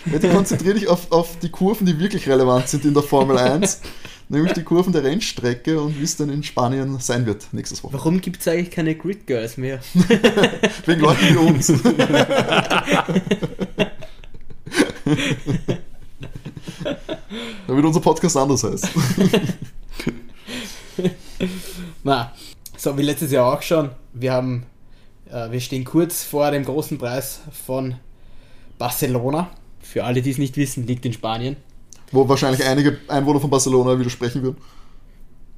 Bitte konzentriere dich auf, auf die Kurven, die wirklich relevant sind in der Formel 1, nämlich die Kurven der Rennstrecke und wie es dann in Spanien sein wird nächstes Woche. Warum gibt es eigentlich keine Grid Girls mehr? Wegen Leuten wie uns. Damit unser Podcast anders heißt. Na, so wie letztes Jahr auch schon. Wir haben, äh, wir stehen kurz vor dem großen Preis von Barcelona. Für alle, die es nicht wissen, liegt in Spanien. Wo wahrscheinlich einige Einwohner von Barcelona widersprechen würden.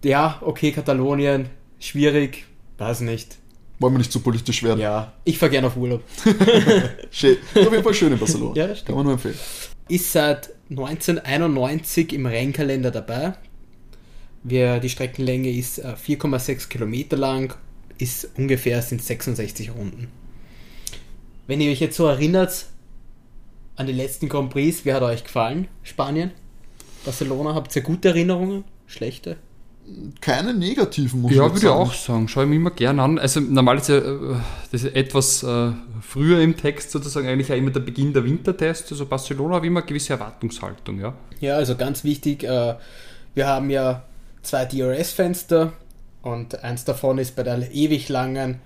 Ja, okay, Katalonien, schwierig, weiß nicht. Wollen wir nicht zu politisch werden. Ja, ich fahre gerne auf Urlaub. Schön. Ist auf jeden Fall schön in Barcelona. Ja, das stimmt. Kann man nur empfehlen. Ist seit 1991 im Rennkalender dabei. Wir, die Streckenlänge ist äh, 4,6 Kilometer lang, ist ungefähr sind 66 Runden. Wenn ihr euch jetzt so erinnert an die letzten Grand Prix, wer hat euch gefallen? Spanien? Barcelona? Habt ihr gute Erinnerungen? Schlechte? Keine negativen, muss Ja, ich würde ich sagen. auch sagen. Schaue ich mir immer gern an. Also normal ist ja äh, das ist etwas äh, früher im Text sozusagen eigentlich ja immer der Beginn der Wintertest. Also Barcelona hat immer eine gewisse Erwartungshaltung, ja. Ja, also ganz wichtig, äh, wir haben ja zwei DRS-Fenster und eins davon ist bei der ewig langen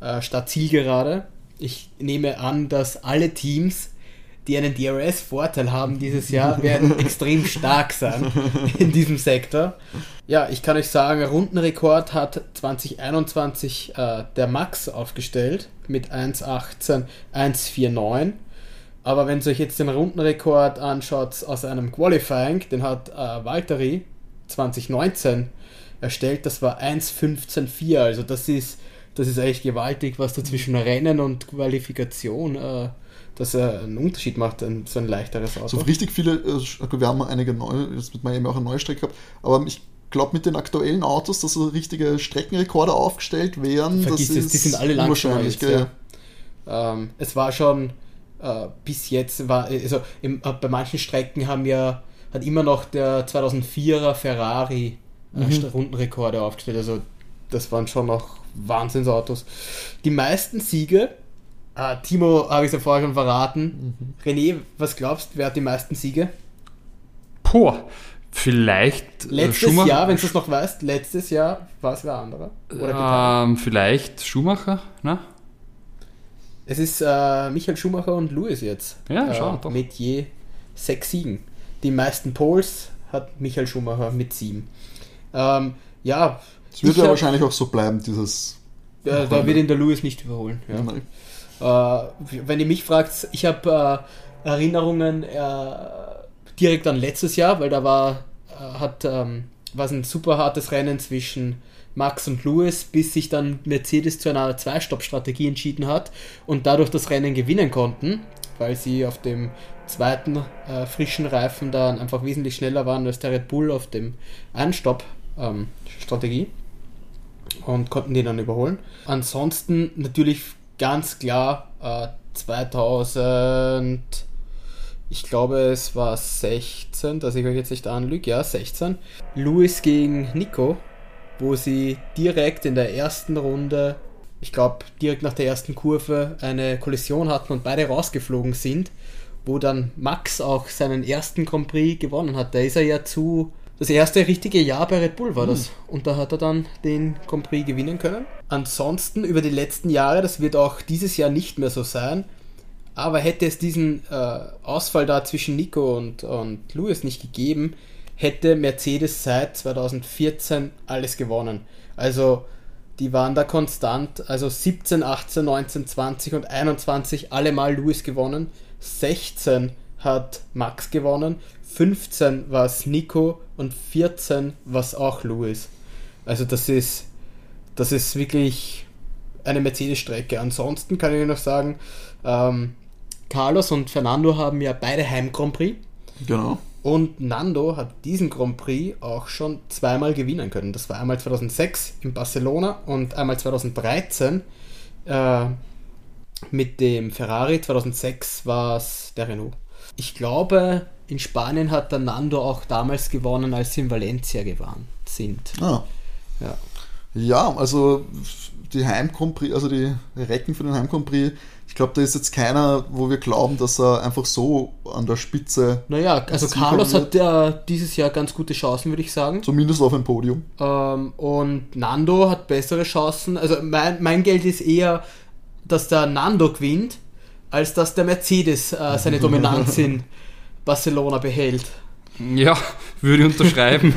äh, Start-Zielgerade. Ich nehme an, dass alle Teams, die einen DRS-Vorteil haben dieses Jahr, werden extrem stark sein in diesem Sektor. Ja, ich kann euch sagen, Rundenrekord hat 2021 äh, der Max aufgestellt mit 1,18, 1,49. Aber wenn ihr euch jetzt den Rundenrekord anschaut aus einem Qualifying, den hat äh, Valtteri 2019 erstellt, das war 1,15,4. Also das ist, das ist echt gewaltig, was da zwischen Rennen und Qualifikation äh, dass er einen Unterschied macht, ein, so ein leichteres Auto. So richtig viele, äh, wir haben einige neue, jetzt wird man eben auch eine neue Strecke gehabt, aber ich glaube mit den aktuellen Autos, dass so richtige Streckenrekorde aufgestellt werden, Vergiss das es, ist die sind alle unwahrscheinlich, jetzt, ja. Ähm, es war schon äh, bis jetzt war also im, äh, bei manchen Strecken haben ja hat immer noch der 2004er Ferrari äh, Mhm. Rundenrekorde aufgestellt. Also das waren schon noch Wahnsinnsautos. Die meisten Siege, äh, Timo habe ich ja vorher schon verraten. Mhm. René, was glaubst du, wer hat die meisten Siege? Boah, vielleicht äh, Letztes Schumacher- Jahr, wenn du es noch weißt, letztes Jahr war es wer anderer. Oder ähm, vielleicht Schumacher, ne? Es ist äh, Michael Schumacher und Lewis jetzt. Ja, schau, äh, doch. Mit je sechs Siegen. Die meisten Poles hat Michael Schumacher mit sieben. Ähm, ja, Es wird ja wahrscheinlich auch so bleiben, dieses. äh, da wird ihn der Lewis nicht überholen. Ja. Äh, wenn ihr mich fragt, ich habe äh, Erinnerungen äh, direkt an letztes Jahr, weil da war, äh, hat, ähm, war ein super hartes Rennen zwischen Max und Lewis, bis sich dann Mercedes zu einer Zwei-Stopp-Strategie entschieden hat und dadurch das Rennen gewinnen konnten, weil sie auf dem zweiten äh, frischen Reifen dann einfach wesentlich schneller waren als der Red Bull auf dem Einstopp-Strategie und konnten die dann überholen. Ansonsten natürlich ganz klar äh, 2000, ich glaube es war 16, dass ich euch jetzt nicht anlüge, ja 16, Lewis gegen Nico, wo sie direkt in der ersten Runde, ich glaube direkt nach der ersten Kurve eine Kollision hatten und beide rausgeflogen sind, wo dann Max auch seinen ersten Grand Prix gewonnen hat. Da ist er ja zu das erste richtige Jahr bei Red Bull war das. Und da hat er dann den Grand Prix gewinnen können. Ansonsten über die letzten Jahre, das wird auch dieses Jahr nicht mehr so sein, aber hätte es diesen äh, Ausfall da zwischen Nico und, und Lewis nicht gegeben, hätte Mercedes seit 2014 alles gewonnen. Also die waren da konstant, also 17, 18, 19, 20 und 21 allemal Lewis gewonnen, 16 hat Max gewonnen, 15 war es Nico und 14 war es auch Lewis. Also das ist, das ist wirklich eine Mercedes-Strecke. Ansonsten kann ich noch sagen, ähm, Carlos und Fernando haben ja beide Heim-Grand Prix. Genau. Und Nando hat diesen Grand Prix auch schon zweimal gewinnen können. Das war einmal 2006 in Barcelona und einmal 2013 äh, mit dem Ferrari. 2006 war es der Renault. Ich glaube, in Spanien hat der Nando auch damals gewonnen, als sie in Valencia gewann sind. Ah, Ja. Ja, also die Heim also die Recken für den Heim ich glaube, da ist jetzt keiner, wo wir glauben, dass er einfach so an der Spitze. Naja, also Carlos hat ja dieses Jahr ganz gute Chancen, würde ich sagen. Zumindest auf ein Podium. Ähm, und Nando hat bessere Chancen. Also mein, mein Geld ist eher, dass der Nando gewinnt, als dass der Mercedes äh, seine Dominanz in Barcelona behält. Ja, würde ich unterschreiben.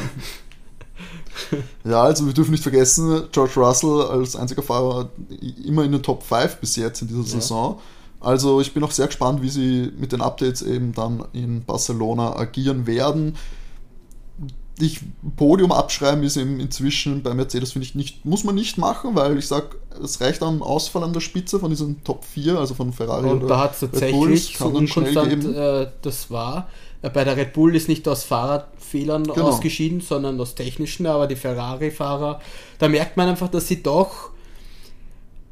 Ja, also wir dürfen nicht vergessen, George Russell als einziger Fahrer immer in den Top 5 bis jetzt in dieser ja. Saison. Also ich bin auch sehr gespannt, wie sie mit den Updates eben dann in Barcelona agieren werden. Ich Podium abschreiben ist eben inzwischen bei Mercedes, finde ich, nicht, muss man nicht machen, weil ich sage, es reicht an Ausfall an der Spitze von diesen Top 4, also von Ferrari Und da hat es tatsächlich, so unkonstant äh, das war, äh, bei der Red Bull ist nicht aus Fahrradfehlern genau. ausgeschieden, sondern aus technischen, aber die Ferrari-Fahrer, da merkt man einfach, dass sie doch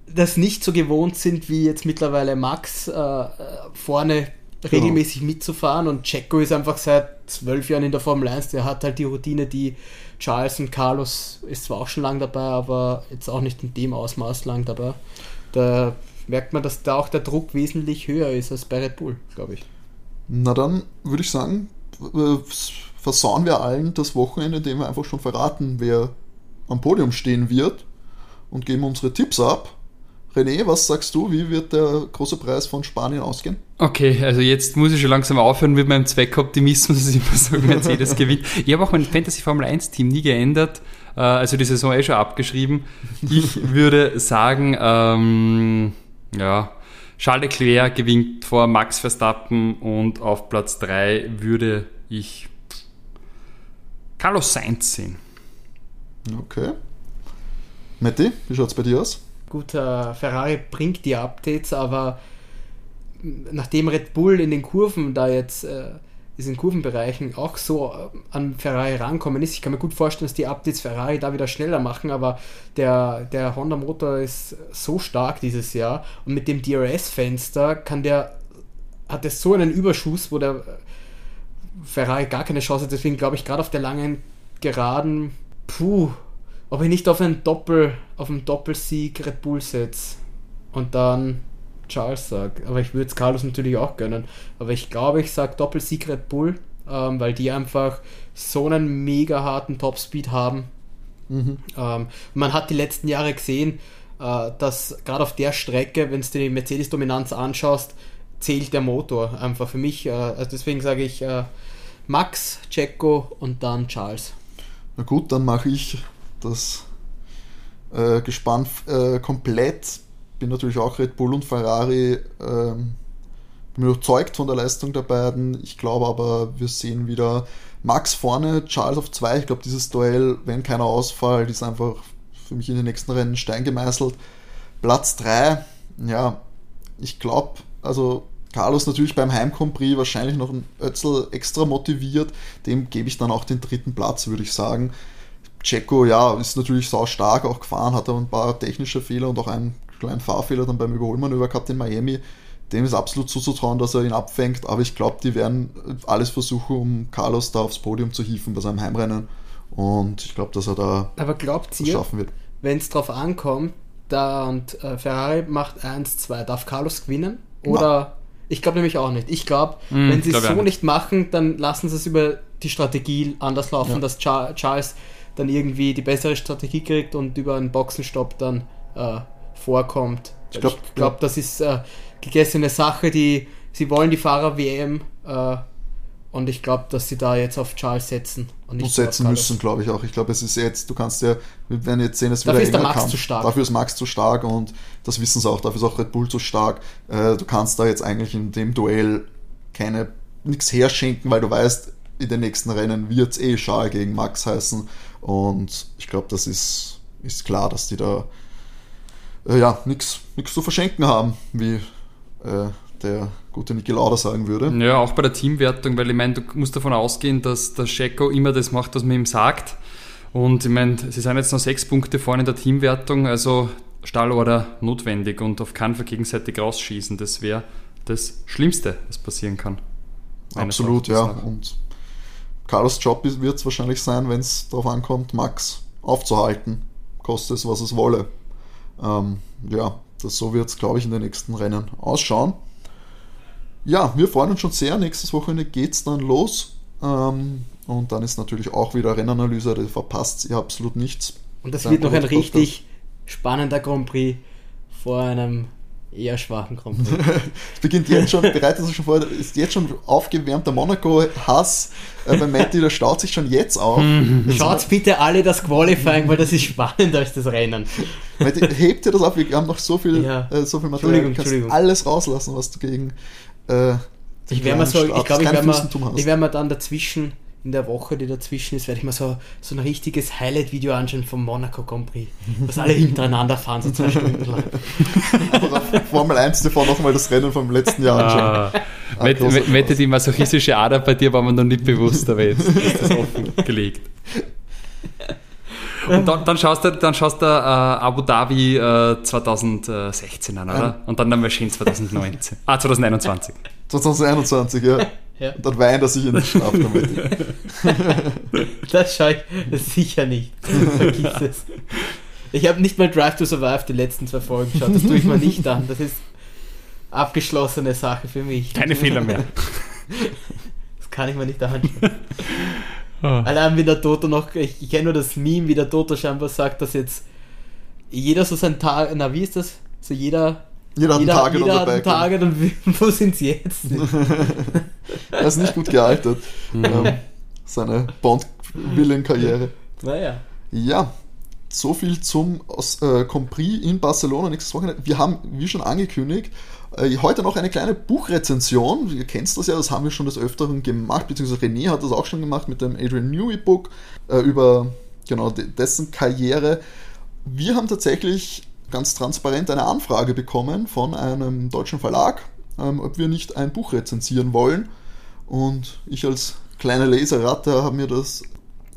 das nicht so gewohnt sind, wie jetzt mittlerweile Max äh, vorne genau. regelmäßig mitzufahren und Checo ist einfach seit zwölf Jahren in der Formel 1, der hat halt die Routine, die Charles und Carlos ist zwar auch schon lang dabei, aber jetzt auch nicht in dem Ausmaß lang dabei. Da merkt man, dass da auch der Druck wesentlich höher ist als bei Red Bull, glaube ich. Na dann würde ich sagen, versauen wir allen das Wochenende, indem wir einfach schon verraten, wer am Podium stehen wird und geben unsere Tipps ab. René, was sagst du? Wie wird der große Preis von Spanien ausgehen? Okay, also jetzt muss ich schon langsam aufhören mit meinem Zweckoptimismus, dass ich immer sage, Mercedes gewinnt. Ich habe auch mein Fantasy Formel 1 Team nie geändert, äh, also die Saison eh schon abgeschrieben. Ich würde sagen, ähm, ja, Charles Leclerc gewinnt vor Max Verstappen und auf Platz 3 würde ich Carlos Sainz sehen. Okay. Matti, wie schaut es bei dir aus? Gut, äh, Ferrari bringt die Updates, aber nachdem Red Bull in den Kurven da jetzt äh, diesen Kurvenbereichen auch so äh, an Ferrari rankommen ist. Ich kann mir gut vorstellen, dass die Updates Ferrari da wieder schneller machen, aber der, der Honda Motor ist so stark dieses Jahr und mit dem DRS-Fenster kann der, hat er so einen Überschuss, wo der Ferrari gar keine Chance hat. Deswegen glaube ich, gerade auf der langen Geraden, puh, ob ich nicht auf einen Doppel, auf einen Doppelsieg Red Bull setze und dann Charles sage. Aber ich würde es Carlos natürlich auch gönnen. Aber ich glaube, ich sage Doppelsieg Red Bull, ähm, weil die einfach so einen mega harten Topspeed haben. Mhm. Ähm, man hat die letzten Jahre gesehen, äh, dass gerade auf der Strecke, wenn du die Mercedes-Dominanz anschaust, zählt der Motor einfach für mich. Äh, also deswegen sage ich äh, Max, Checo und dann Charles. Na gut, dann mache ich das äh, Gespann äh, komplett bin natürlich auch Red Bull und Ferrari ähm, bin überzeugt von der Leistung der beiden. Ich glaube aber, wir sehen wieder Max vorne, Charles auf zwei. Ich glaube, dieses Duell, wenn keiner ausfällt, ist einfach für mich in den nächsten Rennen Stein gemeißelt. Platz 3, ja, ich glaube, also Carlos natürlich beim Heimcompris wahrscheinlich noch ein Ötzel extra motiviert. Dem gebe ich dann auch den dritten Platz, würde ich sagen. Checo, ja, ist natürlich sau stark auch gefahren, hat aber ein paar technische Fehler und auch einen kleinen Fahrfehler dann beim Überholmanöver gehabt in Miami. Dem ist absolut zuzutrauen, dass er ihn abfängt, aber ich glaube, die werden alles versuchen, um Carlos da aufs Podium zu hieven bei seinem Heimrennen. Und ich glaube, dass er da aber glaubt ihr, schaffen wird. Wenn es drauf ankommt, da und äh, Ferrari macht 1-2, darf Carlos gewinnen? Oder Na. Ich glaube nämlich auch nicht. Ich glaube, mm, wenn sie es so nicht machen, dann lassen sie es über die Strategie anders laufen, ja. dass Charles dann irgendwie die bessere Strategie kriegt und über einen Boxenstopp dann äh, vorkommt. Ich glaube, glaub, das ist äh, gegessene Sache, die sie wollen die Fahrer WM äh, und ich glaube, dass sie da jetzt auf Charles setzen. Setzen müssen, glaube ich auch. Ich glaube, es ist jetzt, du kannst ja, wir werden jetzt sehen, es wieder Dafür ist der Max Kampf. zu stark. Dafür ist Max zu stark und das wissen sie auch, dafür ist auch Red Bull zu stark. Äh, du kannst da jetzt eigentlich in dem Duell keine nichts herschenken, weil du weißt, in den nächsten Rennen wird es eh Charles gegen Max heißen. Und ich glaube, das ist, ist klar, dass die da äh, ja, nichts zu verschenken haben, wie äh, der gute Niki Lauda sagen würde. Ja, auch bei der Teamwertung, weil ich meine, du musst davon ausgehen, dass der Checo immer das macht, was man ihm sagt. Und ich meine, sie sind jetzt noch sechs Punkte vorne in der Teamwertung, also Stallorder notwendig und auf keinen Fall gegenseitig rausschießen. Das wäre das Schlimmste, was passieren kann. Absolut, ja. Und Carlos Job wird es wahrscheinlich sein, wenn es darauf ankommt, Max aufzuhalten koste es, was es wolle. Ähm, ja, das, so wird es, glaube ich, in den nächsten Rennen ausschauen. Ja, wir freuen uns schon sehr. Nächstes Wochenende geht es dann los. Ähm, und dann ist natürlich auch wieder Rennanalyse, da verpasst ihr absolut nichts. Und das wird noch ein richtig spannender Grand Prix vor einem eher schwachen Grand Prix. es beginnt jetzt schon, bereitet sich schon vor, ist jetzt schon aufgewärmter Monaco-Hass äh, bei Matti, der staut sich schon jetzt auf. Schaut bitte alle das Qualifying, weil das ist spannender als das Rennen. Matti, hebt dir das auf, wir haben noch so viel, ja. äh, so viel Material, du kannst alles rauslassen, was du gegen äh, ich werde mal so, ich glaube, ich werde mal, werd mal dann dazwischen in der Woche, die dazwischen ist, werde ich mal so, so ein richtiges Highlight-Video anschauen vom Monaco Grand Prix. Was alle hintereinander fahren, so zwei Stunden lang. Formel 1 TV nochmal das Rennen vom letzten Jahr anschauen. Ah, ah, Wette, die masochistische Ader bei dir war mir noch nicht bewusst, aber jetzt ist das offengelegt. Und dann, dann, schaust du, dann schaust du äh, Abu Dhabi äh, 2016 an, oder? Und dann der Machine 2019. ah, 2021. 2021, ja. Ja. Und dann weint er sich in den Schlaf damit. das schaue ich sicher nicht. Vergiss es. Ich habe nicht mal Drive to Survive die letzten zwei Folgen geschaut. Das tue ich mal nicht an. Das ist abgeschlossene Sache für mich. Keine Fehler mehr. Das kann ich mir nicht anschauen. Oh. Allein wie der Toto noch, ich, ich kenne nur das Meme, wie der Toto scheinbar sagt, dass jetzt jeder so sein Tag, na wie ist das? So jeder jeder hat einen Target jeder hat einen Target und wo sind sie jetzt? er ist nicht gut gealtert. Mhm. Ähm, seine Bond-Villain-Karriere. Naja. Ja, so viel zum äh, Compris in Barcelona nächstes Wochenende. Wir haben, wie schon angekündigt, heute noch eine kleine Buchrezension. Ihr kennt das ja, das haben wir schon des Öfteren gemacht, beziehungsweise René hat das auch schon gemacht mit dem Adrian Newey Book äh, über genau dessen Karriere. Wir haben tatsächlich ganz transparent eine Anfrage bekommen von einem deutschen Verlag, ähm, ob wir nicht ein Buch rezensieren wollen. Und ich als kleine Leseratte habe mir das,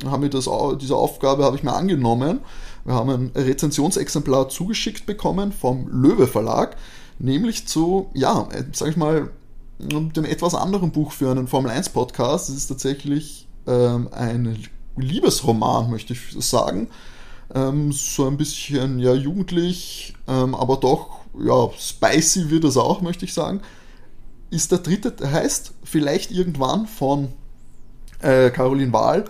habe mir das, diese Aufgabe habe ich mir angenommen. Wir haben ein Rezensionsexemplar zugeschickt bekommen vom Löwe Verlag, nämlich zu, ja, sag ich mal, dem etwas anderen Buch für einen Formel 1 Podcast. Es ist tatsächlich ähm, ein Liebesroman, möchte ich sagen ähm, so ein bisschen ja jugendlich, ähm, aber doch ja spicy wird es auch, möchte ich sagen. Ist der dritte, heißt vielleicht irgendwann von äh, Caroline Wahl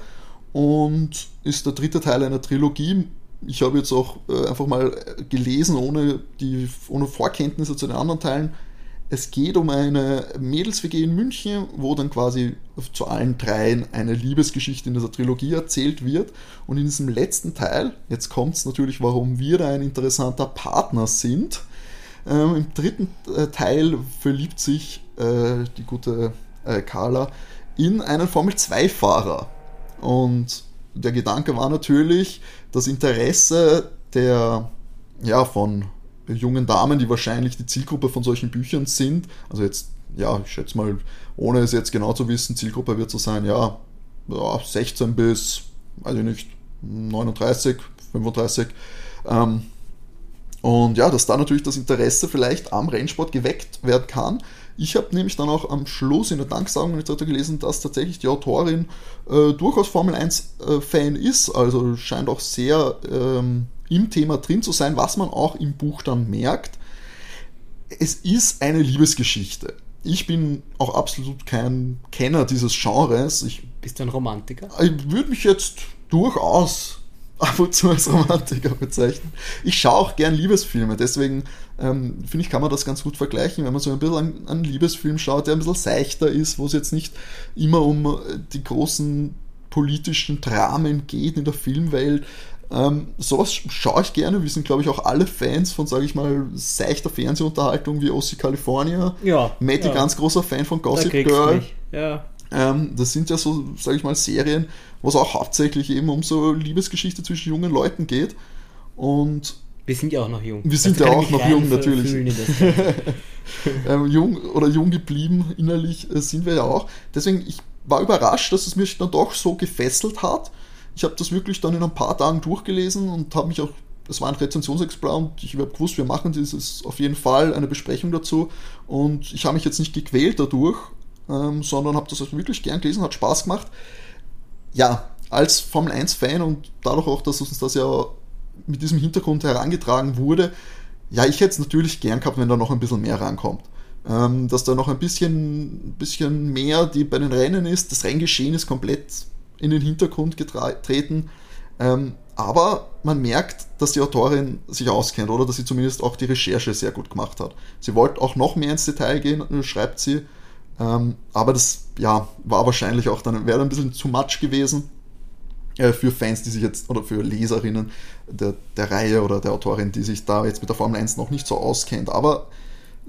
und ist der dritte Teil einer Trilogie. Ich habe jetzt auch äh, einfach mal gelesen, ohne, die, ohne Vorkenntnisse zu den anderen Teilen, es geht um eine Mädels-WG in München, wo dann quasi zu allen dreien eine Liebesgeschichte in dieser Trilogie erzählt wird. Und in diesem letzten Teil, jetzt kommt es natürlich, warum wir da ein interessanter Partner sind. Ähm, Im dritten äh, Teil verliebt sich äh, die gute äh, Carla in einen Formel-2-Fahrer. Und der Gedanke war natürlich, das Interesse der, ja, von jungen Damen, die wahrscheinlich die Zielgruppe von solchen Büchern sind. Also jetzt, ja, ich schätze mal, ohne es jetzt genau zu wissen, Zielgruppe wird so sein, ja, 16 bis, weiß ich nicht, 39, 35. Ähm, und ja, dass da natürlich das Interesse vielleicht am Rennsport geweckt werden kann. Ich habe nämlich dann auch am Schluss in der Danksagung gelesen, dass tatsächlich die Autorin äh, durchaus Formel 1-Fan äh, ist, also scheint auch sehr ähm, im Thema drin zu sein, was man auch im Buch dann merkt. Es ist eine Liebesgeschichte. Ich bin auch absolut kein Kenner dieses Genres. Ich, Bist du ein Romantiker? Ich würde mich jetzt durchaus ab und zu als Romantiker bezeichnen. Ich schaue auch gern Liebesfilme, deswegen ähm, finde ich, kann man das ganz gut vergleichen, wenn man so ein bisschen an einen Liebesfilm schaut, der ein bisschen seichter ist, wo es jetzt nicht immer um die großen politischen Dramen geht in der Filmwelt, ähm, sowas schaue ich gerne. Wir sind, glaube ich, auch alle Fans von, sage ich mal, seichter Fernsehunterhaltung wie OC California. Ja. Matty, ja. ganz großer Fan von Gossip Girl. Ja. Ähm, das sind ja so, sage ich mal, Serien, wo es auch hauptsächlich eben um so Liebesgeschichte zwischen jungen Leuten geht. Und wir sind ja auch noch jung. Wir sind also ja auch noch jung, natürlich. ähm, jung oder jung geblieben innerlich äh, sind wir ja auch. Deswegen, ich war überrascht, dass es mich dann doch so gefesselt hat. Ich habe das wirklich dann in ein paar Tagen durchgelesen und habe mich auch, es war ein Rezensionsexemplar und ich habe gewusst, wir machen dieses auf jeden Fall eine Besprechung dazu und ich habe mich jetzt nicht gequält dadurch, ähm, sondern habe das also wirklich gern gelesen, hat Spaß gemacht. Ja, als Formel 1-Fan und dadurch auch, dass uns das ja mit diesem Hintergrund herangetragen wurde. Ja, ich hätte es natürlich gern gehabt, wenn da noch ein bisschen mehr rankommt. Ähm, dass da noch ein bisschen, bisschen mehr, die bei den Rennen ist. Das Renngeschehen ist komplett in den Hintergrund getreten. Ähm, aber man merkt, dass die Autorin sich auskennt oder dass sie zumindest auch die Recherche sehr gut gemacht hat. Sie wollte auch noch mehr ins Detail gehen, schreibt sie. Ähm, aber das ja, war wahrscheinlich auch dann, wäre ein bisschen zu much gewesen äh, für Fans, die sich jetzt, oder für Leserinnen der, der Reihe oder der Autorin, die sich da jetzt mit der Formel 1 noch nicht so auskennt. Aber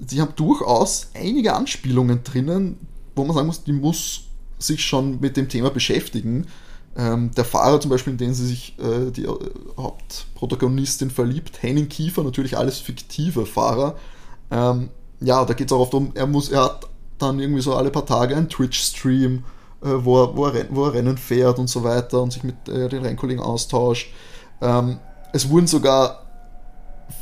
sie haben durchaus einige Anspielungen drinnen, wo man sagen muss, die muss sich schon mit dem Thema beschäftigen. Ähm, der Fahrer zum Beispiel, in den sie sich äh, die äh, Hauptprotagonistin verliebt, Henning Kiefer, natürlich alles fiktive Fahrer. Ähm, ja, da geht es auch oft um, er muss, er hat dann irgendwie so alle paar Tage einen Twitch-Stream, äh, wo, er, wo, er, wo er Rennen fährt und so weiter und sich mit äh, den Rennkollegen austauscht. Ähm, es wurden sogar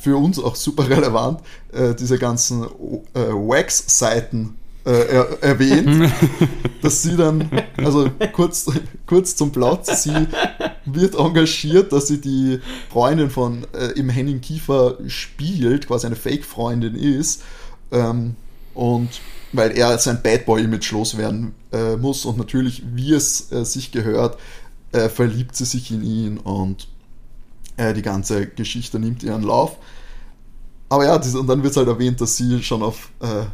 für uns auch super relevant äh, diese ganzen äh, Wax-Seiten äh, er, erwähnt, dass sie dann, also kurz, kurz zum Plot, sie wird engagiert, dass sie die Freundin von äh, im Henning Kiefer spielt, quasi eine Fake-Freundin ist. Ähm, und weil er sein Bad Boy-Image loswerden äh, muss und natürlich, wie es äh, sich gehört, äh, verliebt sie sich in ihn und äh, die ganze Geschichte nimmt ihren Lauf. Aber ja, und dann wird es halt erwähnt, dass sie schon auf äh,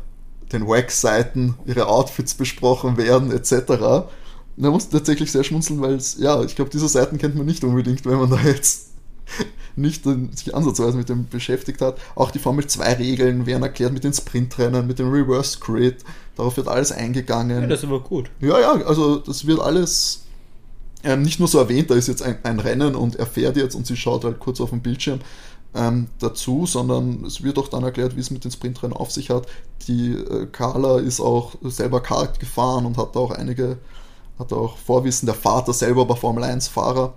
den Wax-Seiten ihre Outfits besprochen werden, etc. Da muss tatsächlich sehr schmunzeln, weil ja, ich glaube, diese Seiten kennt man nicht unbedingt, wenn man da jetzt nicht sich ansatzweise mit dem beschäftigt hat. Auch die Formel 2 Regeln werden erklärt mit den Sprintrennen, mit dem Reverse Grid. Darauf wird alles eingegangen. Ja, das ist aber gut. Ja, ja, also das wird alles ähm, nicht nur so erwähnt, da ist jetzt ein, ein, Rennen und er fährt jetzt und sie schaut halt kurz auf den Bildschirm ähm, dazu, sondern es wird auch dann erklärt, wie es mit den Sprintrennen auf sich hat. Die äh, Carla ist auch selber Kart gefahren und hat auch einige, hat auch Vorwissen. Der Vater selber war Formel 1 Fahrer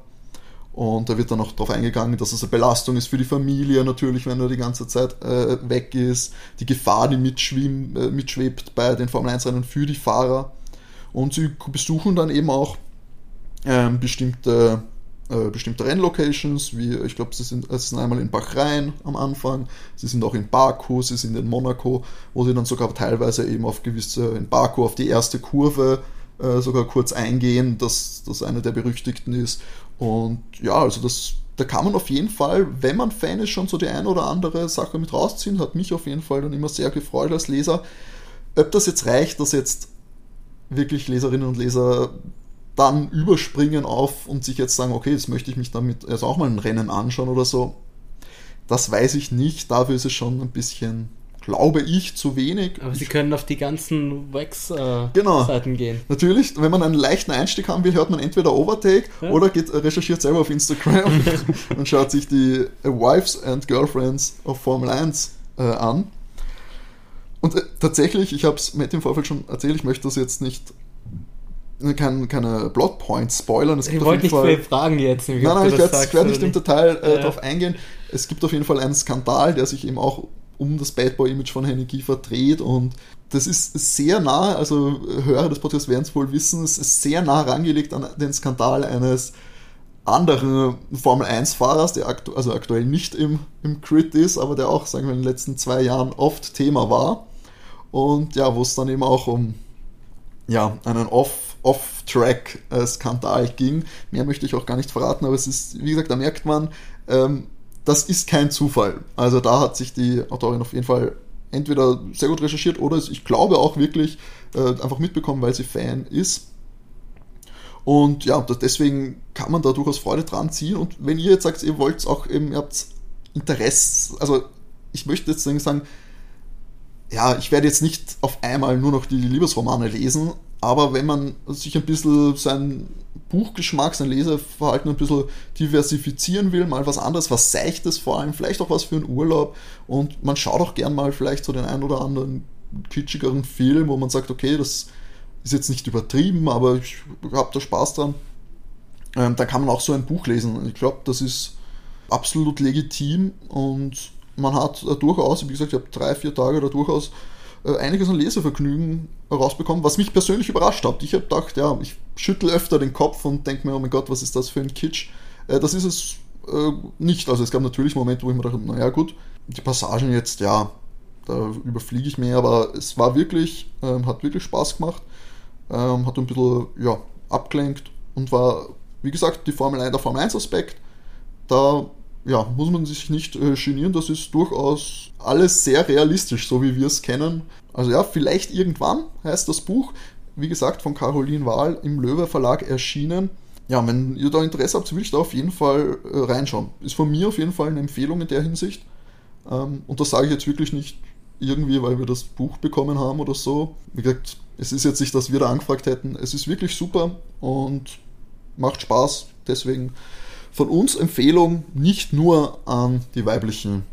und da wird dann auch darauf eingegangen, dass es eine Belastung ist für die Familie natürlich, wenn er die ganze Zeit äh, weg ist. Die Gefahr, die äh, mitschwebt bei den Formel-1-Rennen für die Fahrer. Und sie besuchen dann eben auch ähm, bestimmte, äh, bestimmte Rennlocations, wie ich glaube, sie sind, sie sind einmal in Bahrain am Anfang, sie sind auch in Baku, sie sind in Monaco, wo sie dann sogar teilweise eben auf gewisse, in Baku auf die erste Kurve äh, sogar kurz eingehen, dass das eine der berüchtigten ist. Und ja, also das, da kann man auf jeden Fall, wenn man Fan ist, schon so die eine oder andere Sache mit rausziehen. Hat mich auf jeden Fall dann immer sehr gefreut als Leser. Ob das jetzt reicht, dass jetzt wirklich Leserinnen und Leser dann überspringen auf und sich jetzt sagen, okay, jetzt möchte ich mich damit also auch mal ein Rennen anschauen oder so. Das weiß ich nicht. Dafür ist es schon ein bisschen glaube ich, zu wenig. Aber sie können auf die ganzen Wax-Seiten äh, genau. gehen. Natürlich, wenn man einen leichten Einstieg haben will, hört man entweder Overtake ja. oder geht, recherchiert selber auf Instagram und schaut sich die Wives and Girlfriends of Formel 1 äh, an. Und äh, tatsächlich, ich habe es mit im Vorfeld schon erzählt, ich möchte das jetzt nicht kein, keine Plotpoints spoilern. Es ich wollte nicht Fall, fragen jetzt. Nein, nein, ich werde werd nicht im Detail äh, ja. darauf eingehen. Es gibt auf jeden Fall einen Skandal, der sich eben auch um das Bad Boy-Image von Henny Kiefer dreht und das ist sehr nah, also Hörer des Podcasts werden es wohl wissen, es ist sehr nah herangelegt an den Skandal eines anderen Formel-1-Fahrers, der aktu also aktuell nicht im, im Crit ist, aber der auch, sagen wir, in den letzten zwei Jahren oft Thema war. Und ja, wo es dann eben auch um ja, einen Off-Track-Skandal ging. Mehr möchte ich auch gar nicht verraten, aber es ist, wie gesagt, da merkt man, ähm, das ist kein Zufall. Also da hat sich die Autorin auf jeden Fall entweder sehr gut recherchiert oder ich glaube auch wirklich äh, einfach mitbekommen, weil sie Fan ist. Und ja, deswegen kann man da durchaus Freude dran ziehen. Und wenn ihr jetzt sagt, ihr wollt auch eben, ihr habt Interesse, also ich möchte jetzt sagen, ja, ich werde jetzt nicht auf einmal nur noch die Liebesromane lesen, aber wenn man sich ein bisschen sein Buchgeschmack, sein Leseverhalten ein bisschen diversifizieren will, mal was anderes, was Seichtes vor allem, vielleicht auch was für einen Urlaub und man schaut auch gern mal vielleicht so den einen oder anderen kitschigeren Film, wo man sagt, okay, das ist jetzt nicht übertrieben, aber ich habe da Spaß dran. Ähm, da kann man auch so ein Buch lesen. Ich glaube, das ist absolut legitim und man hat durchaus, wie gesagt, ich habe drei, vier Tage da durchaus äh, einiges an Lesevergnügen rausbekommen, was mich persönlich überrascht hat. Ich habe gedacht, ja, ich schüttel öfter den Kopf und denke mir, oh mein Gott, was ist das für ein Kitsch. Äh, das ist es äh, nicht. Also es gab natürlich Momente, wo ich mir dachte, naja gut, die Passagen jetzt, ja, da überfliege ich mehr, aber es war wirklich, ähm, hat wirklich Spaß gemacht, ähm, hat ein bisschen, ja, abgelenkt und war, wie gesagt, die Formel 1, der Formel 1 Aspekt, da ja, muss man sich nicht äh, genieren, das ist durchaus alles sehr realistisch, so wie wir es kennen. Also ja, vielleicht irgendwann heißt das Buch, wie gesagt, von Caroline Wahl im Löwe Verlag erschienen. Ja, wenn ihr da Interesse habt, will ich da auf jeden Fall äh, reinschauen. Ist von mir auf jeden Fall eine Empfehlung in der Hinsicht. Ähm, und das sage ich jetzt wirklich nicht irgendwie, weil wir das Buch bekommen haben oder so. Wie gesagt, es ist jetzt nicht, dass wir da angefragt hätten. Es ist wirklich super und macht Spaß. Deswegen von uns Empfehlung nicht nur an die weiblichen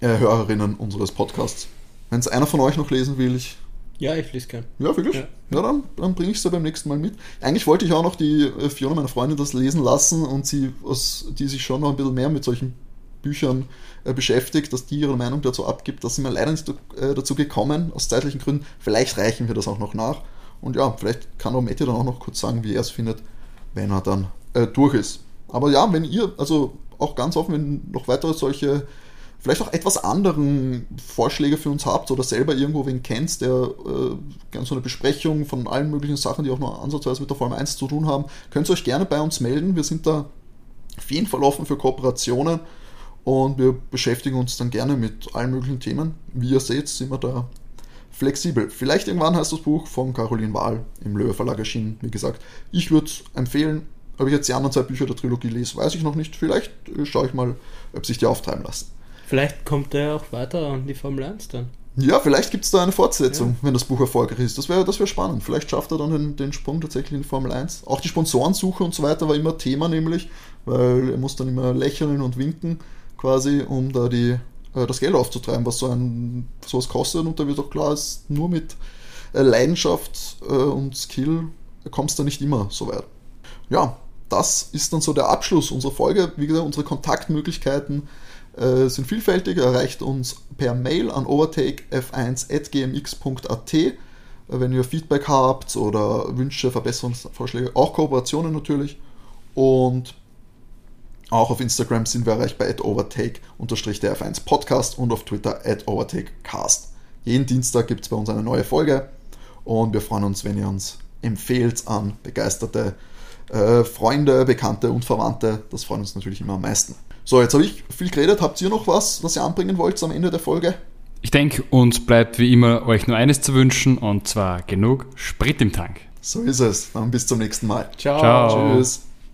äh, Hörerinnen unseres Podcasts. Wenn es einer von euch noch lesen will, ich. Ja, ich lese gern. Ja, wirklich? Ja, ja dann, dann bringe ich es ja beim nächsten Mal mit. Eigentlich wollte ich auch noch die äh, Fiona, meine Freundin, das lesen lassen und sie, aus, die sich schon noch ein bisschen mehr mit solchen Büchern äh, beschäftigt, dass die ihre Meinung dazu abgibt. Da sind wir leider nicht äh, dazu gekommen, aus zeitlichen Gründen. Vielleicht reichen wir das auch noch nach. Und ja, vielleicht kann auch Matti dann auch noch kurz sagen, wie er es findet, wenn er dann äh, durch ist. Aber ja, wenn ihr, also auch ganz offen, wenn noch weitere solche, vielleicht auch etwas anderen Vorschläge für uns habt oder selber irgendwo wen kennt, der äh, gerne so eine Besprechung von allen möglichen Sachen, die auch noch ansatzweise mit der Formel 1 zu tun haben, könnt ihr euch gerne bei uns melden. Wir sind da auf jeden Fall offen für Kooperationen und wir beschäftigen uns dann gerne mit allen möglichen Themen. Wie ihr seht, sind wir da flexibel. Vielleicht irgendwann heißt das Buch von Caroline Wahl im Löwe Verlag erschienen. Wie gesagt, ich würde es empfehlen, ob ich jetzt die anderen zwei Bücher der Trilogie lese, weiß ich noch nicht. Vielleicht äh, schaue ich mal, ob sich die auftreiben lassen. Vielleicht kommt der auch weiter an die Formel 1 dann. Ja, vielleicht gibt es da eine Fortsetzung, ja. wenn das Buch erfolgreich ist. Das wäre das wär spannend. Vielleicht schafft er dann den, den, Sprung tatsächlich in die Formel 1. Auch die Sponsorensuche und so weiter war immer Thema, nämlich, weil er muss dann immer lächeln und winken, quasi, um da die, äh, das Geld aufzutreiben, was so ein sowas kostet. Und da wird auch klar, ist nur mit äh, Leidenschaft äh, und Skill kommst du nicht immer so weit. Ja, das ist dann so der Abschluss unserer Folge. Wie gesagt, unsere Kontaktmöglichkeiten äh, sind vielfältig. Erreicht uns per Mail an overtakef1.gmx.at, äh, wenn ihr Feedback habt oder Wünsche, Verbesserungsvorschläge, auch Kooperationen natürlich. Und auch auf Instagram sind wir erreichbar at overtake-df1podcast und auf Twitter at overtakecast. Jeden Dienstag gibt es bei uns eine neue Folge und wir freuen uns, wenn ihr uns empfehlt an begeisterte äh, Freunde, Bekannte und Verwandte. Das freut uns natürlich immer am meisten. So, jetzt habe ich viel geredet. Habt ihr noch was, was ihr anbringen wollt am Ende der Folge? Ich denke, uns bleibt wie immer euch nur eines zu wünschen und zwar genug Sprit im Tank. So ist es. Dann bis zum nächsten Mal. Ciao. Ciao. Tschüss.